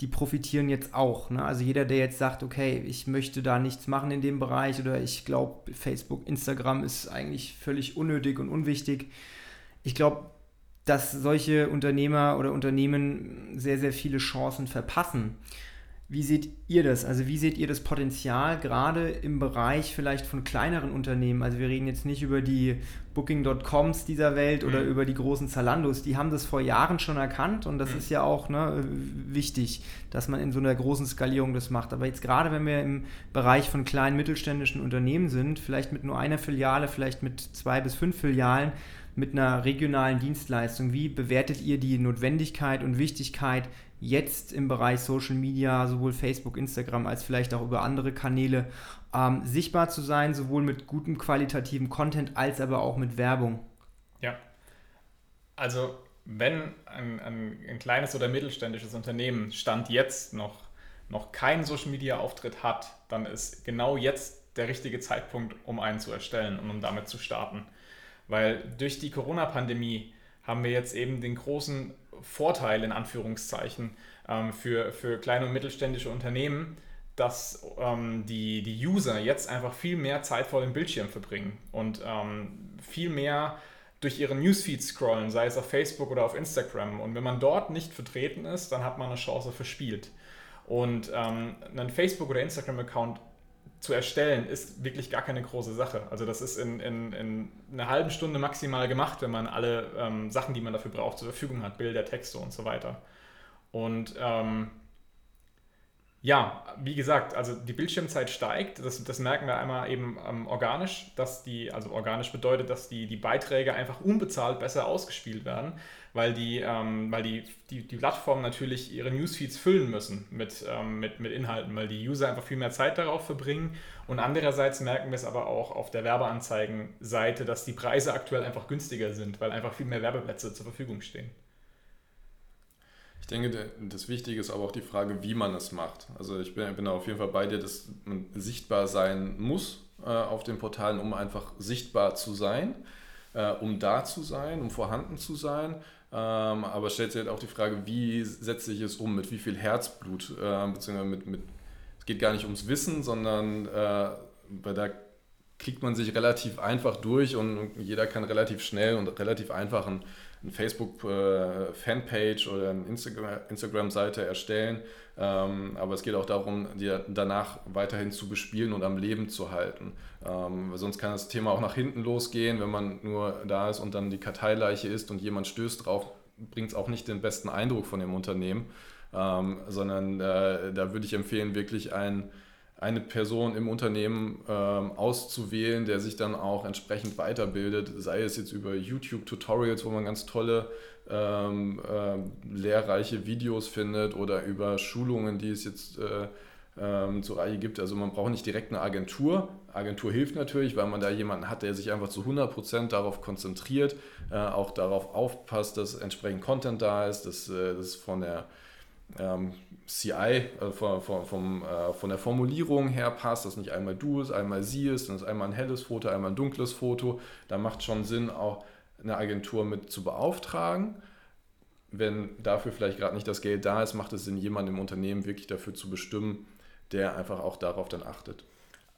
die profitieren jetzt auch. Ne? Also jeder, der jetzt sagt, okay, ich möchte da nichts machen in dem Bereich oder ich glaube, Facebook, Instagram ist eigentlich völlig unnötig und unwichtig. Ich glaube, dass solche Unternehmer oder Unternehmen sehr, sehr viele Chancen verpassen. Wie seht ihr das? Also wie seht ihr das Potenzial gerade im Bereich vielleicht von kleineren Unternehmen? Also wir reden jetzt nicht über die Booking.coms dieser Welt oder mhm. über die großen Zalandos. Die haben das vor Jahren schon erkannt und das mhm. ist ja auch ne, wichtig, dass man in so einer großen Skalierung das macht. Aber jetzt gerade, wenn wir im Bereich von kleinen mittelständischen Unternehmen sind, vielleicht mit nur einer Filiale, vielleicht mit zwei bis fünf Filialen, mit einer regionalen Dienstleistung. Wie bewertet ihr die Notwendigkeit und Wichtigkeit jetzt im Bereich Social Media, sowohl Facebook, Instagram als vielleicht auch über andere Kanäle, ähm, sichtbar zu sein, sowohl mit gutem qualitativen Content als aber auch mit Werbung? Ja, also wenn ein, ein, ein kleines oder mittelständisches Unternehmen Stand jetzt noch, noch keinen Social Media Auftritt hat, dann ist genau jetzt der richtige Zeitpunkt, um einen zu erstellen und um damit zu starten. Weil durch die Corona-Pandemie haben wir jetzt eben den großen Vorteil, in Anführungszeichen, ähm, für, für kleine und mittelständische Unternehmen, dass ähm, die, die User jetzt einfach viel mehr Zeit vor dem Bildschirm verbringen und ähm, viel mehr durch ihren Newsfeed scrollen, sei es auf Facebook oder auf Instagram. Und wenn man dort nicht vertreten ist, dann hat man eine Chance verspielt. Und ähm, einen Facebook- oder Instagram-Account zu erstellen, ist wirklich gar keine große Sache. Also das ist in, in, in einer halben Stunde maximal gemacht, wenn man alle ähm, Sachen, die man dafür braucht, zur Verfügung hat, Bilder, Texte und so weiter. Und ähm, ja, wie gesagt, also die Bildschirmzeit steigt. Das, das merken wir einmal eben ähm, organisch, dass die, also organisch bedeutet, dass die, die Beiträge einfach unbezahlt besser ausgespielt werden, weil die, ähm, weil die, die, die Plattformen natürlich ihre Newsfeeds füllen müssen mit, ähm, mit, mit Inhalten, weil die User einfach viel mehr Zeit darauf verbringen. Und andererseits merken wir es aber auch auf der Werbeanzeigenseite, dass die Preise aktuell einfach günstiger sind, weil einfach viel mehr Werbeplätze zur Verfügung stehen. Ich denke, das Wichtige ist aber auch die Frage, wie man es macht. Also ich bin, bin auf jeden Fall bei dir, dass man sichtbar sein muss äh, auf den Portalen, um einfach sichtbar zu sein, äh, um da zu sein, um vorhanden zu sein. Ähm, aber stellt sich halt auch die Frage, wie setze ich es um, mit wie viel Herzblut, äh, beziehungsweise mit, mit, es geht gar nicht ums Wissen, sondern äh, bei der kriegt man sich relativ einfach durch und jeder kann relativ schnell und relativ einfach einen eine Facebook-Fanpage oder eine Instagram-Seite erstellen. Ähm, aber es geht auch darum, die danach weiterhin zu bespielen und am Leben zu halten. Ähm, sonst kann das Thema auch nach hinten losgehen, wenn man nur da ist und dann die Karteileiche ist und jemand stößt drauf, bringt es auch nicht den besten Eindruck von dem Unternehmen, ähm, sondern äh, da würde ich empfehlen, wirklich ein eine Person im Unternehmen ähm, auszuwählen, der sich dann auch entsprechend weiterbildet, sei es jetzt über YouTube-Tutorials, wo man ganz tolle, ähm, äh, lehrreiche Videos findet oder über Schulungen, die es jetzt äh, ähm, zur Reihe gibt. Also man braucht nicht direkt eine Agentur. Agentur hilft natürlich, weil man da jemanden hat, der sich einfach zu 100% darauf konzentriert, äh, auch darauf aufpasst, dass entsprechend Content da ist, dass das von der ähm, CI, äh, von, von, vom, äh, von der Formulierung her passt, dass nicht einmal du ist, einmal sie ist, dann ist einmal ein helles Foto, einmal ein dunkles Foto. Da macht schon Sinn, auch eine Agentur mit zu beauftragen. Wenn dafür vielleicht gerade nicht das Geld da ist, macht es Sinn, jemanden im Unternehmen wirklich dafür zu bestimmen, der einfach auch darauf dann achtet.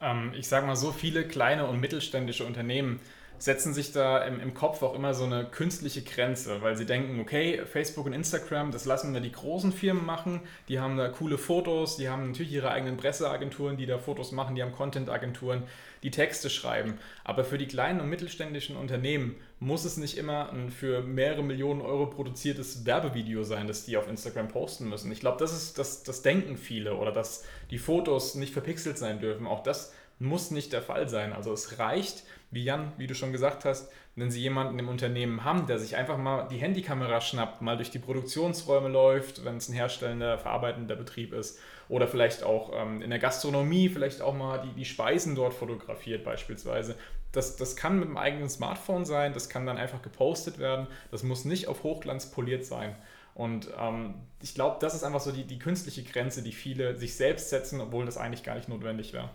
Ähm, ich sage mal so, viele kleine und mittelständische Unternehmen setzen sich da im, im, Kopf auch immer so eine künstliche Grenze, weil sie denken, okay, Facebook und Instagram, das lassen wir die großen Firmen machen, die haben da coole Fotos, die haben natürlich ihre eigenen Presseagenturen, die da Fotos machen, die haben Content-Agenturen, die Texte schreiben. Aber für die kleinen und mittelständischen Unternehmen muss es nicht immer ein für mehrere Millionen Euro produziertes Werbevideo sein, das die auf Instagram posten müssen. Ich glaube, das ist das, das denken viele oder dass die Fotos nicht verpixelt sein dürfen. Auch das muss nicht der Fall sein. Also es reicht, wie Jan, wie du schon gesagt hast, wenn Sie jemanden im Unternehmen haben, der sich einfach mal die Handykamera schnappt, mal durch die Produktionsräume läuft, wenn es ein herstellender, verarbeitender Betrieb ist, oder vielleicht auch ähm, in der Gastronomie vielleicht auch mal die, die Speisen dort fotografiert beispielsweise. Das, das kann mit dem eigenen Smartphone sein, das kann dann einfach gepostet werden, das muss nicht auf Hochglanz poliert sein. Und ähm, ich glaube, das ist einfach so die, die künstliche Grenze, die viele sich selbst setzen, obwohl das eigentlich gar nicht notwendig wäre.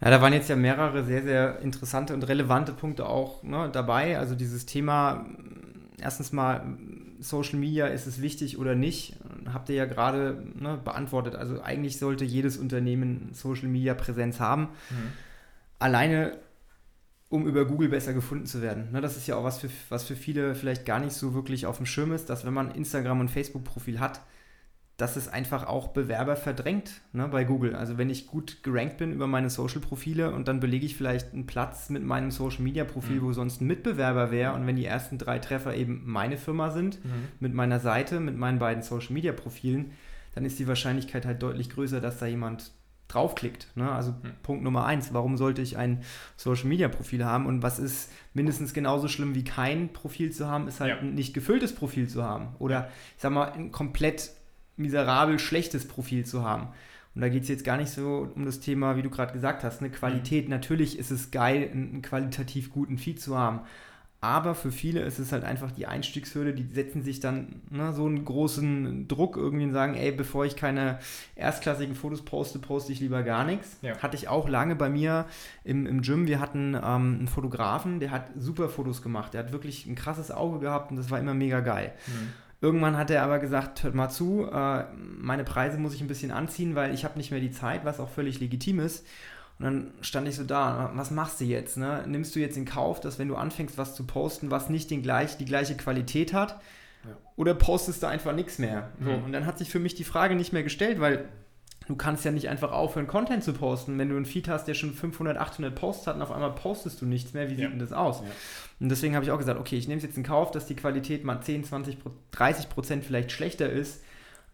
Ja, da waren jetzt ja mehrere sehr, sehr interessante und relevante Punkte auch ne, dabei. Also dieses Thema, erstens mal, Social Media, ist es wichtig oder nicht? Habt ihr ja gerade ne, beantwortet. Also eigentlich sollte jedes Unternehmen Social Media Präsenz haben. Mhm. Alleine um über Google besser gefunden zu werden. Ne, das ist ja auch was für, was für viele vielleicht gar nicht so wirklich auf dem Schirm ist, dass wenn man Instagram und Facebook-Profil hat, dass es einfach auch Bewerber verdrängt ne, bei Google. Also wenn ich gut gerankt bin über meine Social-Profile und dann belege ich vielleicht einen Platz mit meinem Social-Media-Profil, mhm. wo sonst ein Mitbewerber wäre und wenn die ersten drei Treffer eben meine Firma sind, mhm. mit meiner Seite, mit meinen beiden Social-Media-Profilen, dann ist die Wahrscheinlichkeit halt deutlich größer, dass da jemand draufklickt. Ne? Also mhm. Punkt Nummer eins, warum sollte ich ein Social-Media-Profil haben und was ist mindestens genauso schlimm wie kein Profil zu haben, ist halt ja. ein nicht gefülltes Profil zu haben oder ich sag mal ein komplett miserabel schlechtes Profil zu haben. Und da geht es jetzt gar nicht so um das Thema, wie du gerade gesagt hast, eine Qualität. Mhm. Natürlich ist es geil, einen qualitativ guten Feed zu haben. Aber für viele ist es halt einfach die Einstiegshürde, die setzen sich dann ne, so einen großen Druck irgendwie und sagen, ey, bevor ich keine erstklassigen Fotos poste, poste ich lieber gar nichts. Ja. Hatte ich auch lange bei mir im, im Gym. Wir hatten ähm, einen Fotografen, der hat super Fotos gemacht. Der hat wirklich ein krasses Auge gehabt und das war immer mega geil. Mhm. Irgendwann hat er aber gesagt, hört mal zu, äh, meine Preise muss ich ein bisschen anziehen, weil ich habe nicht mehr die Zeit, was auch völlig legitim ist. Und dann stand ich so da, was machst du jetzt? Ne? Nimmst du jetzt in Kauf, dass wenn du anfängst, was zu posten, was nicht den gleich, die gleiche Qualität hat? Ja. Oder postest du einfach nichts mehr? So, mhm. Und dann hat sich für mich die Frage nicht mehr gestellt, weil du kannst ja nicht einfach aufhören, Content zu posten. Wenn du einen Feed hast, der schon 500, 800 Posts hat und auf einmal postest du nichts mehr, wie ja. sieht denn das aus? Ja. Und deswegen habe ich auch gesagt, okay, ich nehme es jetzt in Kauf, dass die Qualität mal 10, 20, 30 Prozent vielleicht schlechter ist,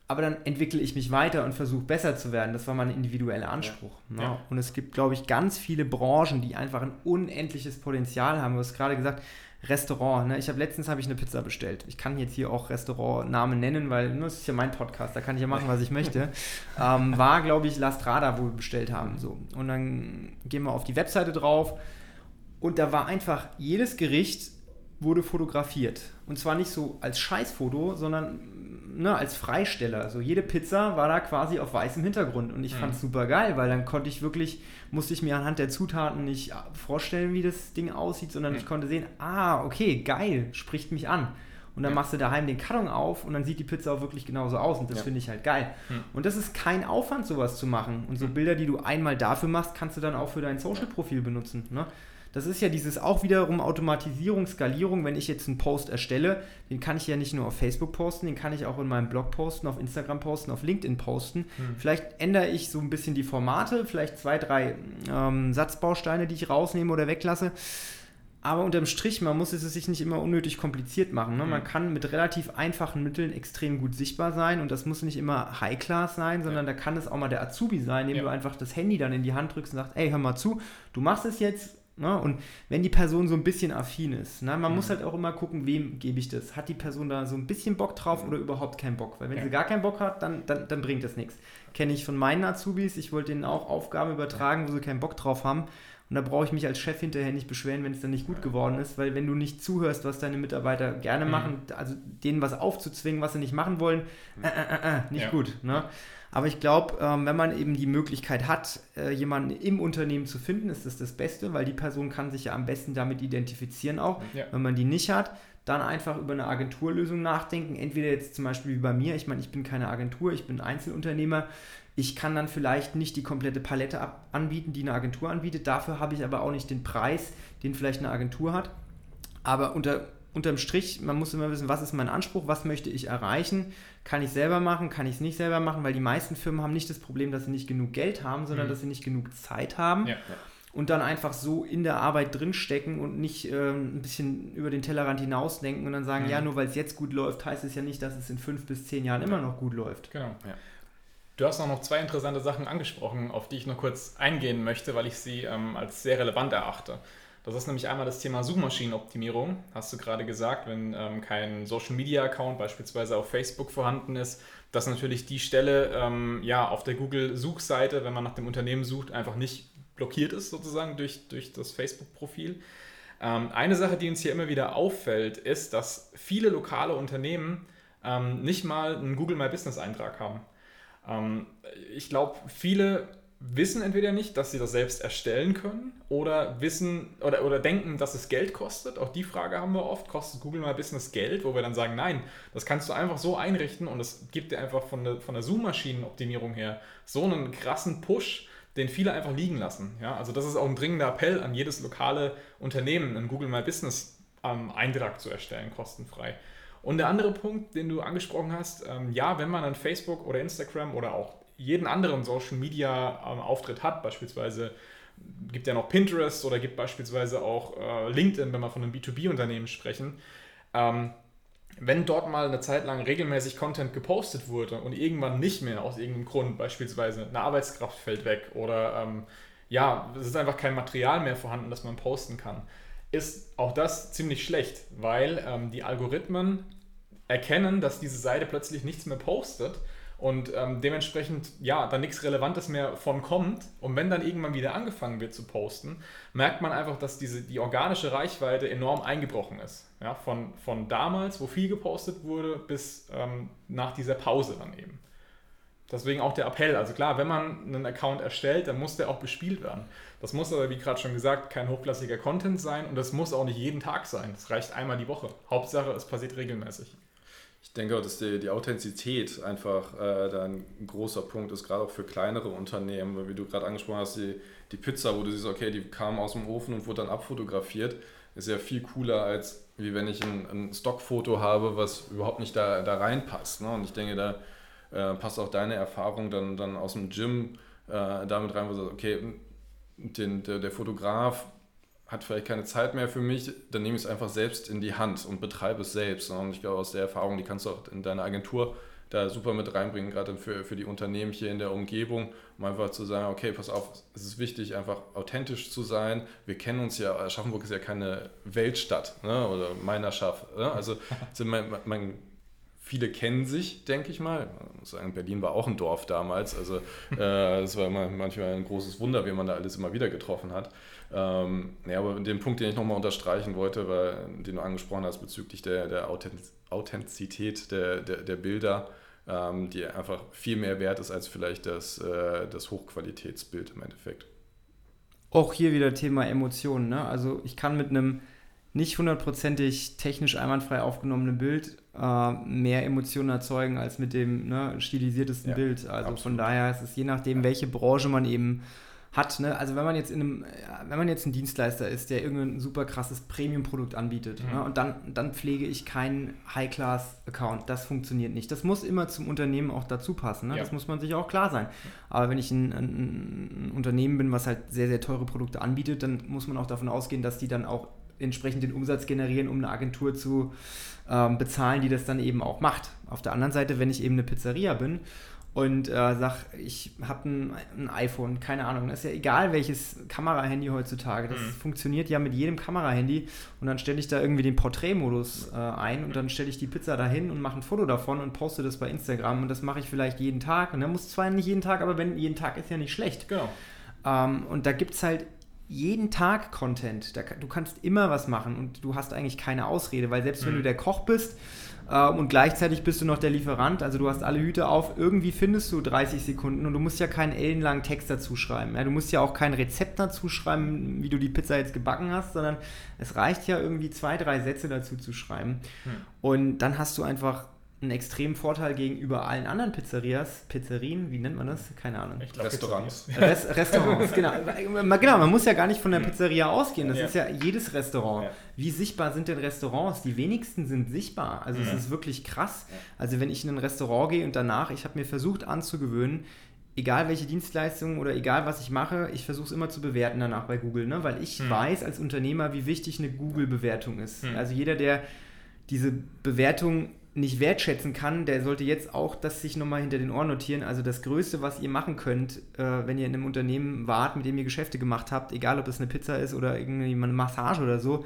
aber dann entwickle ich mich weiter und versuche besser zu werden. Das war mein individueller Anspruch. Ja. Ne? Und es gibt, glaube ich, ganz viele Branchen, die einfach ein unendliches Potenzial haben. Du hast gerade gesagt, Restaurant. Ne? Ich habe letztens habe ich eine Pizza bestellt. Ich kann jetzt hier auch Restaurantnamen nennen, weil ne, das ist ja mein Podcast, da kann ich ja machen, was ich möchte. ähm, war, glaube ich, La Strada, wo wir bestellt haben. So. Und dann gehen wir auf die Webseite drauf und da war einfach jedes Gericht wurde fotografiert. Und zwar nicht so als Scheißfoto, sondern ne, als Freisteller. So jede Pizza war da quasi auf weißem Hintergrund und ich mhm. fand es super geil, weil dann konnte ich wirklich, musste ich mir anhand der Zutaten nicht vorstellen, wie das Ding aussieht, sondern mhm. ich konnte sehen, ah, okay, geil, spricht mich an. Und dann ja. machst du daheim den Karton auf und dann sieht die Pizza auch wirklich genauso aus und das ja. finde ich halt geil. Mhm. Und das ist kein Aufwand, sowas zu machen. Und so hm. Bilder, die du einmal dafür machst, kannst du dann auch für dein Social-Profil benutzen. Ne? Das ist ja dieses auch wiederum Automatisierung, Skalierung. Wenn ich jetzt einen Post erstelle, den kann ich ja nicht nur auf Facebook posten, den kann ich auch in meinem Blog posten, auf Instagram posten, auf LinkedIn posten. Mhm. Vielleicht ändere ich so ein bisschen die Formate, vielleicht zwei, drei ähm, Satzbausteine, die ich rausnehme oder weglasse. Aber unterm Strich, man muss es sich nicht immer unnötig kompliziert machen. Ne? Mhm. Man kann mit relativ einfachen Mitteln extrem gut sichtbar sein und das muss nicht immer High-Class sein, sondern ja. da kann es auch mal der Azubi sein, dem ja. du einfach das Handy dann in die Hand drückst und sagst, ey, hör mal zu, du machst es jetzt, Ne? Und wenn die Person so ein bisschen affin ist, ne? man mhm. muss halt auch immer gucken, wem gebe ich das. Hat die Person da so ein bisschen Bock drauf oder überhaupt keinen Bock? Weil wenn ja. sie gar keinen Bock hat, dann, dann, dann bringt das nichts. Kenne ich von meinen Azubis, ich wollte denen auch Aufgaben übertragen, wo sie keinen Bock drauf haben. Und da brauche ich mich als Chef hinterher nicht beschweren, wenn es dann nicht gut geworden ist, weil wenn du nicht zuhörst, was deine Mitarbeiter gerne mhm. machen, also denen was aufzuzwingen, was sie nicht machen wollen, äh, äh, äh, äh nicht ja. gut. Ne? Aber ich glaube, ähm, wenn man eben die Möglichkeit hat, äh, jemanden im Unternehmen zu finden, ist das das Beste, weil die Person kann sich ja am besten damit identifizieren auch. Ja. Wenn man die nicht hat, dann einfach über eine Agenturlösung nachdenken. Entweder jetzt zum Beispiel wie bei mir, ich meine, ich bin keine Agentur, ich bin Einzelunternehmer. Ich kann dann vielleicht nicht die komplette Palette anbieten, die eine Agentur anbietet. Dafür habe ich aber auch nicht den Preis, den vielleicht eine Agentur hat. Aber unter, unterm Strich, man muss immer wissen, was ist mein Anspruch, was möchte ich erreichen. Kann ich selber machen, kann ich es nicht selber machen, weil die meisten Firmen haben nicht das Problem, dass sie nicht genug Geld haben, sondern mhm. dass sie nicht genug Zeit haben. Ja, ja und dann einfach so in der Arbeit drinstecken und nicht äh, ein bisschen über den Tellerrand hinausdenken und dann sagen, mhm. ja, nur weil es jetzt gut läuft, heißt es ja nicht, dass es in fünf bis zehn Jahren immer noch gut läuft. Genau. Ja. Du hast auch noch zwei interessante Sachen angesprochen, auf die ich noch kurz eingehen möchte, weil ich sie ähm, als sehr relevant erachte. Das ist nämlich einmal das Thema Suchmaschinenoptimierung. Hast du gerade gesagt, wenn ähm, kein Social Media Account beispielsweise auf Facebook vorhanden ist, dass natürlich die Stelle ähm, ja auf der Google Suchseite, wenn man nach dem Unternehmen sucht, einfach nicht blockiert ist sozusagen durch, durch das Facebook-Profil. Ähm, eine Sache, die uns hier immer wieder auffällt, ist, dass viele lokale Unternehmen ähm, nicht mal einen Google My Business Eintrag haben. Ähm, ich glaube, viele wissen entweder nicht, dass sie das selbst erstellen können oder wissen oder, oder denken, dass es Geld kostet. Auch die Frage haben wir oft, kostet Google My Business Geld, wo wir dann sagen, nein, das kannst du einfach so einrichten und es gibt dir einfach von der, von der Zoom-Maschinenoptimierung her so einen krassen Push, den viele einfach liegen lassen. Ja? Also das ist auch ein dringender Appell an jedes lokale Unternehmen, einen Google My Business ähm, Eintrag zu erstellen, kostenfrei. Und der andere Punkt, den du angesprochen hast, ähm, ja, wenn man an Facebook oder Instagram oder auch jeden anderen Social Media ähm, Auftritt hat, beispielsweise gibt ja noch Pinterest oder gibt beispielsweise auch äh, LinkedIn, wenn wir von einem B2B-Unternehmen sprechen, ähm, wenn dort mal eine Zeit lang regelmäßig Content gepostet wurde und irgendwann nicht mehr aus irgendeinem Grund, beispielsweise eine Arbeitskraft fällt weg oder ähm, ja, es ist einfach kein Material mehr vorhanden, das man posten kann, ist auch das ziemlich schlecht, weil ähm, die Algorithmen erkennen, dass diese Seite plötzlich nichts mehr postet und ähm, dementsprechend ja da nichts Relevantes mehr von kommt und wenn dann irgendwann wieder angefangen wird zu posten, merkt man einfach, dass diese, die organische Reichweite enorm eingebrochen ist. Ja, von, von damals, wo viel gepostet wurde, bis ähm, nach dieser Pause dann eben. Deswegen auch der Appell. Also klar, wenn man einen Account erstellt, dann muss der auch bespielt werden. Das muss aber, wie gerade schon gesagt, kein hochklassiger Content sein und das muss auch nicht jeden Tag sein. Das reicht einmal die Woche. Hauptsache, es passiert regelmäßig. Ich denke auch, dass die, die Authentizität einfach äh, da ein großer Punkt ist, gerade auch für kleinere Unternehmen, wie du gerade angesprochen hast, die, die Pizza, wo du siehst, okay, die kam aus dem Ofen und wurde dann abfotografiert, ist ja viel cooler, als wie wenn ich ein, ein Stockfoto habe, was überhaupt nicht da, da reinpasst. Ne? Und ich denke, da äh, passt auch deine Erfahrung dann, dann aus dem Gym äh, damit rein, wo du sagst, okay, den, der, der Fotograf hat vielleicht keine Zeit mehr für mich, dann nehme ich es einfach selbst in die Hand und betreibe es selbst. Und ich glaube, aus der Erfahrung, die kannst du auch in deine Agentur da super mit reinbringen, gerade für, für die Unternehmen hier in der Umgebung, um einfach zu sagen, okay, pass auf, es ist wichtig, einfach authentisch zu sein. Wir kennen uns ja, Aschaffenburg ist ja keine Weltstadt ne? oder Meinerschaft. Ne? Also man, man, viele kennen sich, denke ich mal. Ich muss sagen, Berlin war auch ein Dorf damals. Also äh, es war immer, manchmal ein großes Wunder, wie man da alles immer wieder getroffen hat. Ähm, ja, aber den Punkt, den ich nochmal unterstreichen wollte, war, den du angesprochen hast bezüglich der, der Authentizität der, der, der Bilder, ähm, die einfach viel mehr wert ist als vielleicht das, äh, das Hochqualitätsbild im Endeffekt. Auch hier wieder Thema Emotionen. Ne? Also ich kann mit einem nicht hundertprozentig technisch einwandfrei aufgenommenen Bild äh, mehr Emotionen erzeugen als mit dem ne, stilisiertesten ja, Bild. Also absolut. von daher ist es je nachdem, welche Branche man eben hat. Ne? Also wenn man jetzt in einem, wenn man jetzt ein Dienstleister ist, der irgendein super krasses Premium-Produkt anbietet mhm. ne? und dann, dann pflege ich keinen High-Class-Account. Das funktioniert nicht. Das muss immer zum Unternehmen auch dazu passen. Ne? Ja. Das muss man sich auch klar sein. Aber wenn ich ein, ein, ein Unternehmen bin, was halt sehr, sehr teure Produkte anbietet, dann muss man auch davon ausgehen, dass die dann auch entsprechend den Umsatz generieren, um eine Agentur zu ähm, bezahlen, die das dann eben auch macht. Auf der anderen Seite, wenn ich eben eine Pizzeria bin und äh, sag, ich habe ein, ein, iPhone, keine Ahnung, das ist ja egal welches Kamerahandy heutzutage, das mhm. funktioniert ja mit jedem Kamerahandy und dann stelle ich da irgendwie den Porträtmodus äh, ein und dann stelle ich die Pizza dahin und mache ein Foto davon und poste das bei Instagram und das mache ich vielleicht jeden Tag und dann muss zwar nicht jeden Tag, aber wenn jeden Tag ist ja nicht schlecht. Genau. Ähm, und da gibt es halt jeden Tag Content. Da, du kannst immer was machen und du hast eigentlich keine Ausrede, weil selbst mhm. wenn du der Koch bist, ähm, und gleichzeitig bist du noch der Lieferant, also du hast alle Hüte auf, irgendwie findest du 30 Sekunden und du musst ja keinen ellenlangen Text dazu schreiben. Ja? Du musst ja auch kein Rezept dazu schreiben, wie du die Pizza jetzt gebacken hast, sondern es reicht ja irgendwie zwei, drei Sätze dazu zu schreiben. Hm. Und dann hast du einfach einen extremen Vorteil gegenüber allen anderen Pizzerias, Pizzerien, wie nennt man das? Keine Ahnung. Glaub, Restaurants. Rest, Restaurants, genau. genau. Man muss ja gar nicht von der Pizzeria ausgehen. Das ja. ist ja jedes Restaurant. Ja. Wie sichtbar sind denn Restaurants? Die wenigsten sind sichtbar. Also es ist wirklich krass. Also wenn ich in ein Restaurant gehe und danach, ich habe mir versucht anzugewöhnen, egal welche Dienstleistung oder egal was ich mache, ich versuche es immer zu bewerten danach bei Google, ne? weil ich hm. weiß als Unternehmer, wie wichtig eine Google-Bewertung ist. Hm. Also jeder, der diese Bewertung nicht wertschätzen kann, der sollte jetzt auch das sich nochmal hinter den Ohren notieren. Also das Größte, was ihr machen könnt, äh, wenn ihr in einem Unternehmen wart, mit dem ihr Geschäfte gemacht habt, egal ob es eine Pizza ist oder irgendwie eine Massage oder so,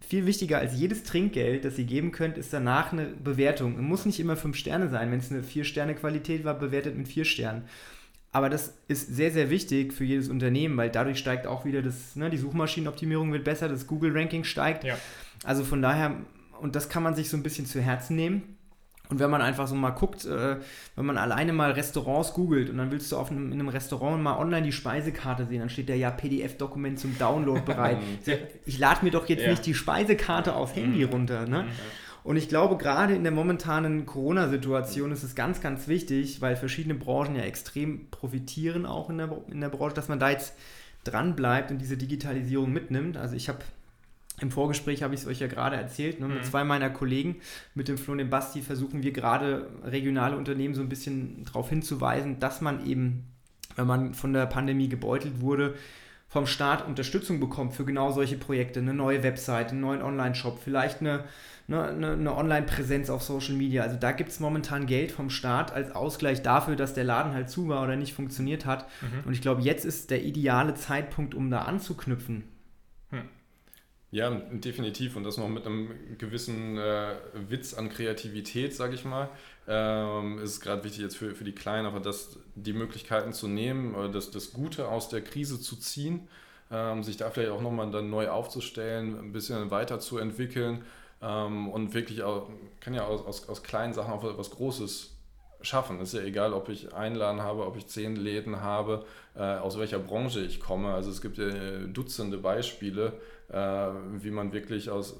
viel wichtiger als jedes Trinkgeld, das ihr geben könnt, ist danach eine Bewertung. Es muss nicht immer fünf Sterne sein. Wenn es eine vier Sterne Qualität war, bewertet mit vier Sternen. Aber das ist sehr, sehr wichtig für jedes Unternehmen, weil dadurch steigt auch wieder das, ne, die Suchmaschinenoptimierung wird besser, das Google-Ranking steigt. Ja. Also von daher und das kann man sich so ein bisschen zu Herzen nehmen. Und wenn man einfach so mal guckt, äh, wenn man alleine mal Restaurants googelt und dann willst du auf einem, in einem Restaurant mal online die Speisekarte sehen, dann steht da ja PDF-Dokument zum Download bereit. ich lade mir doch jetzt ja. nicht die Speisekarte aufs Handy mhm. runter. Ne? Mhm. Und ich glaube, gerade in der momentanen Corona-Situation ist es ganz, ganz wichtig, weil verschiedene Branchen ja extrem profitieren auch in der, in der Branche, dass man da jetzt dran bleibt und diese Digitalisierung mitnimmt. Also ich habe im Vorgespräch habe ich es euch ja gerade erzählt. Ne? Mit mhm. zwei meiner Kollegen, mit dem Flo und dem Basti, versuchen wir gerade regionale Unternehmen so ein bisschen darauf hinzuweisen, dass man eben, wenn man von der Pandemie gebeutelt wurde, vom Staat Unterstützung bekommt für genau solche Projekte. Eine neue Website, einen neuen Online-Shop, vielleicht eine, eine, eine Online-Präsenz auf Social Media. Also da gibt es momentan Geld vom Staat als Ausgleich dafür, dass der Laden halt zu war oder nicht funktioniert hat. Mhm. Und ich glaube, jetzt ist der ideale Zeitpunkt, um da anzuknüpfen. Ja, definitiv. Und das noch mit einem gewissen äh, Witz an Kreativität, sage ich mal. Ähm, ist gerade wichtig jetzt für, für die Kleinen, aber das, die Möglichkeiten zu nehmen, das, das Gute aus der Krise zu ziehen, ähm, sich da vielleicht auch nochmal dann neu aufzustellen, ein bisschen weiterzuentwickeln ähm, und wirklich auch, kann ja aus, aus, aus kleinen Sachen auch was Großes schaffen. Ist ja egal, ob ich Einladen habe, ob ich zehn Läden habe, äh, aus welcher Branche ich komme. Also es gibt ja Dutzende Beispiele, äh, wie man wirklich aus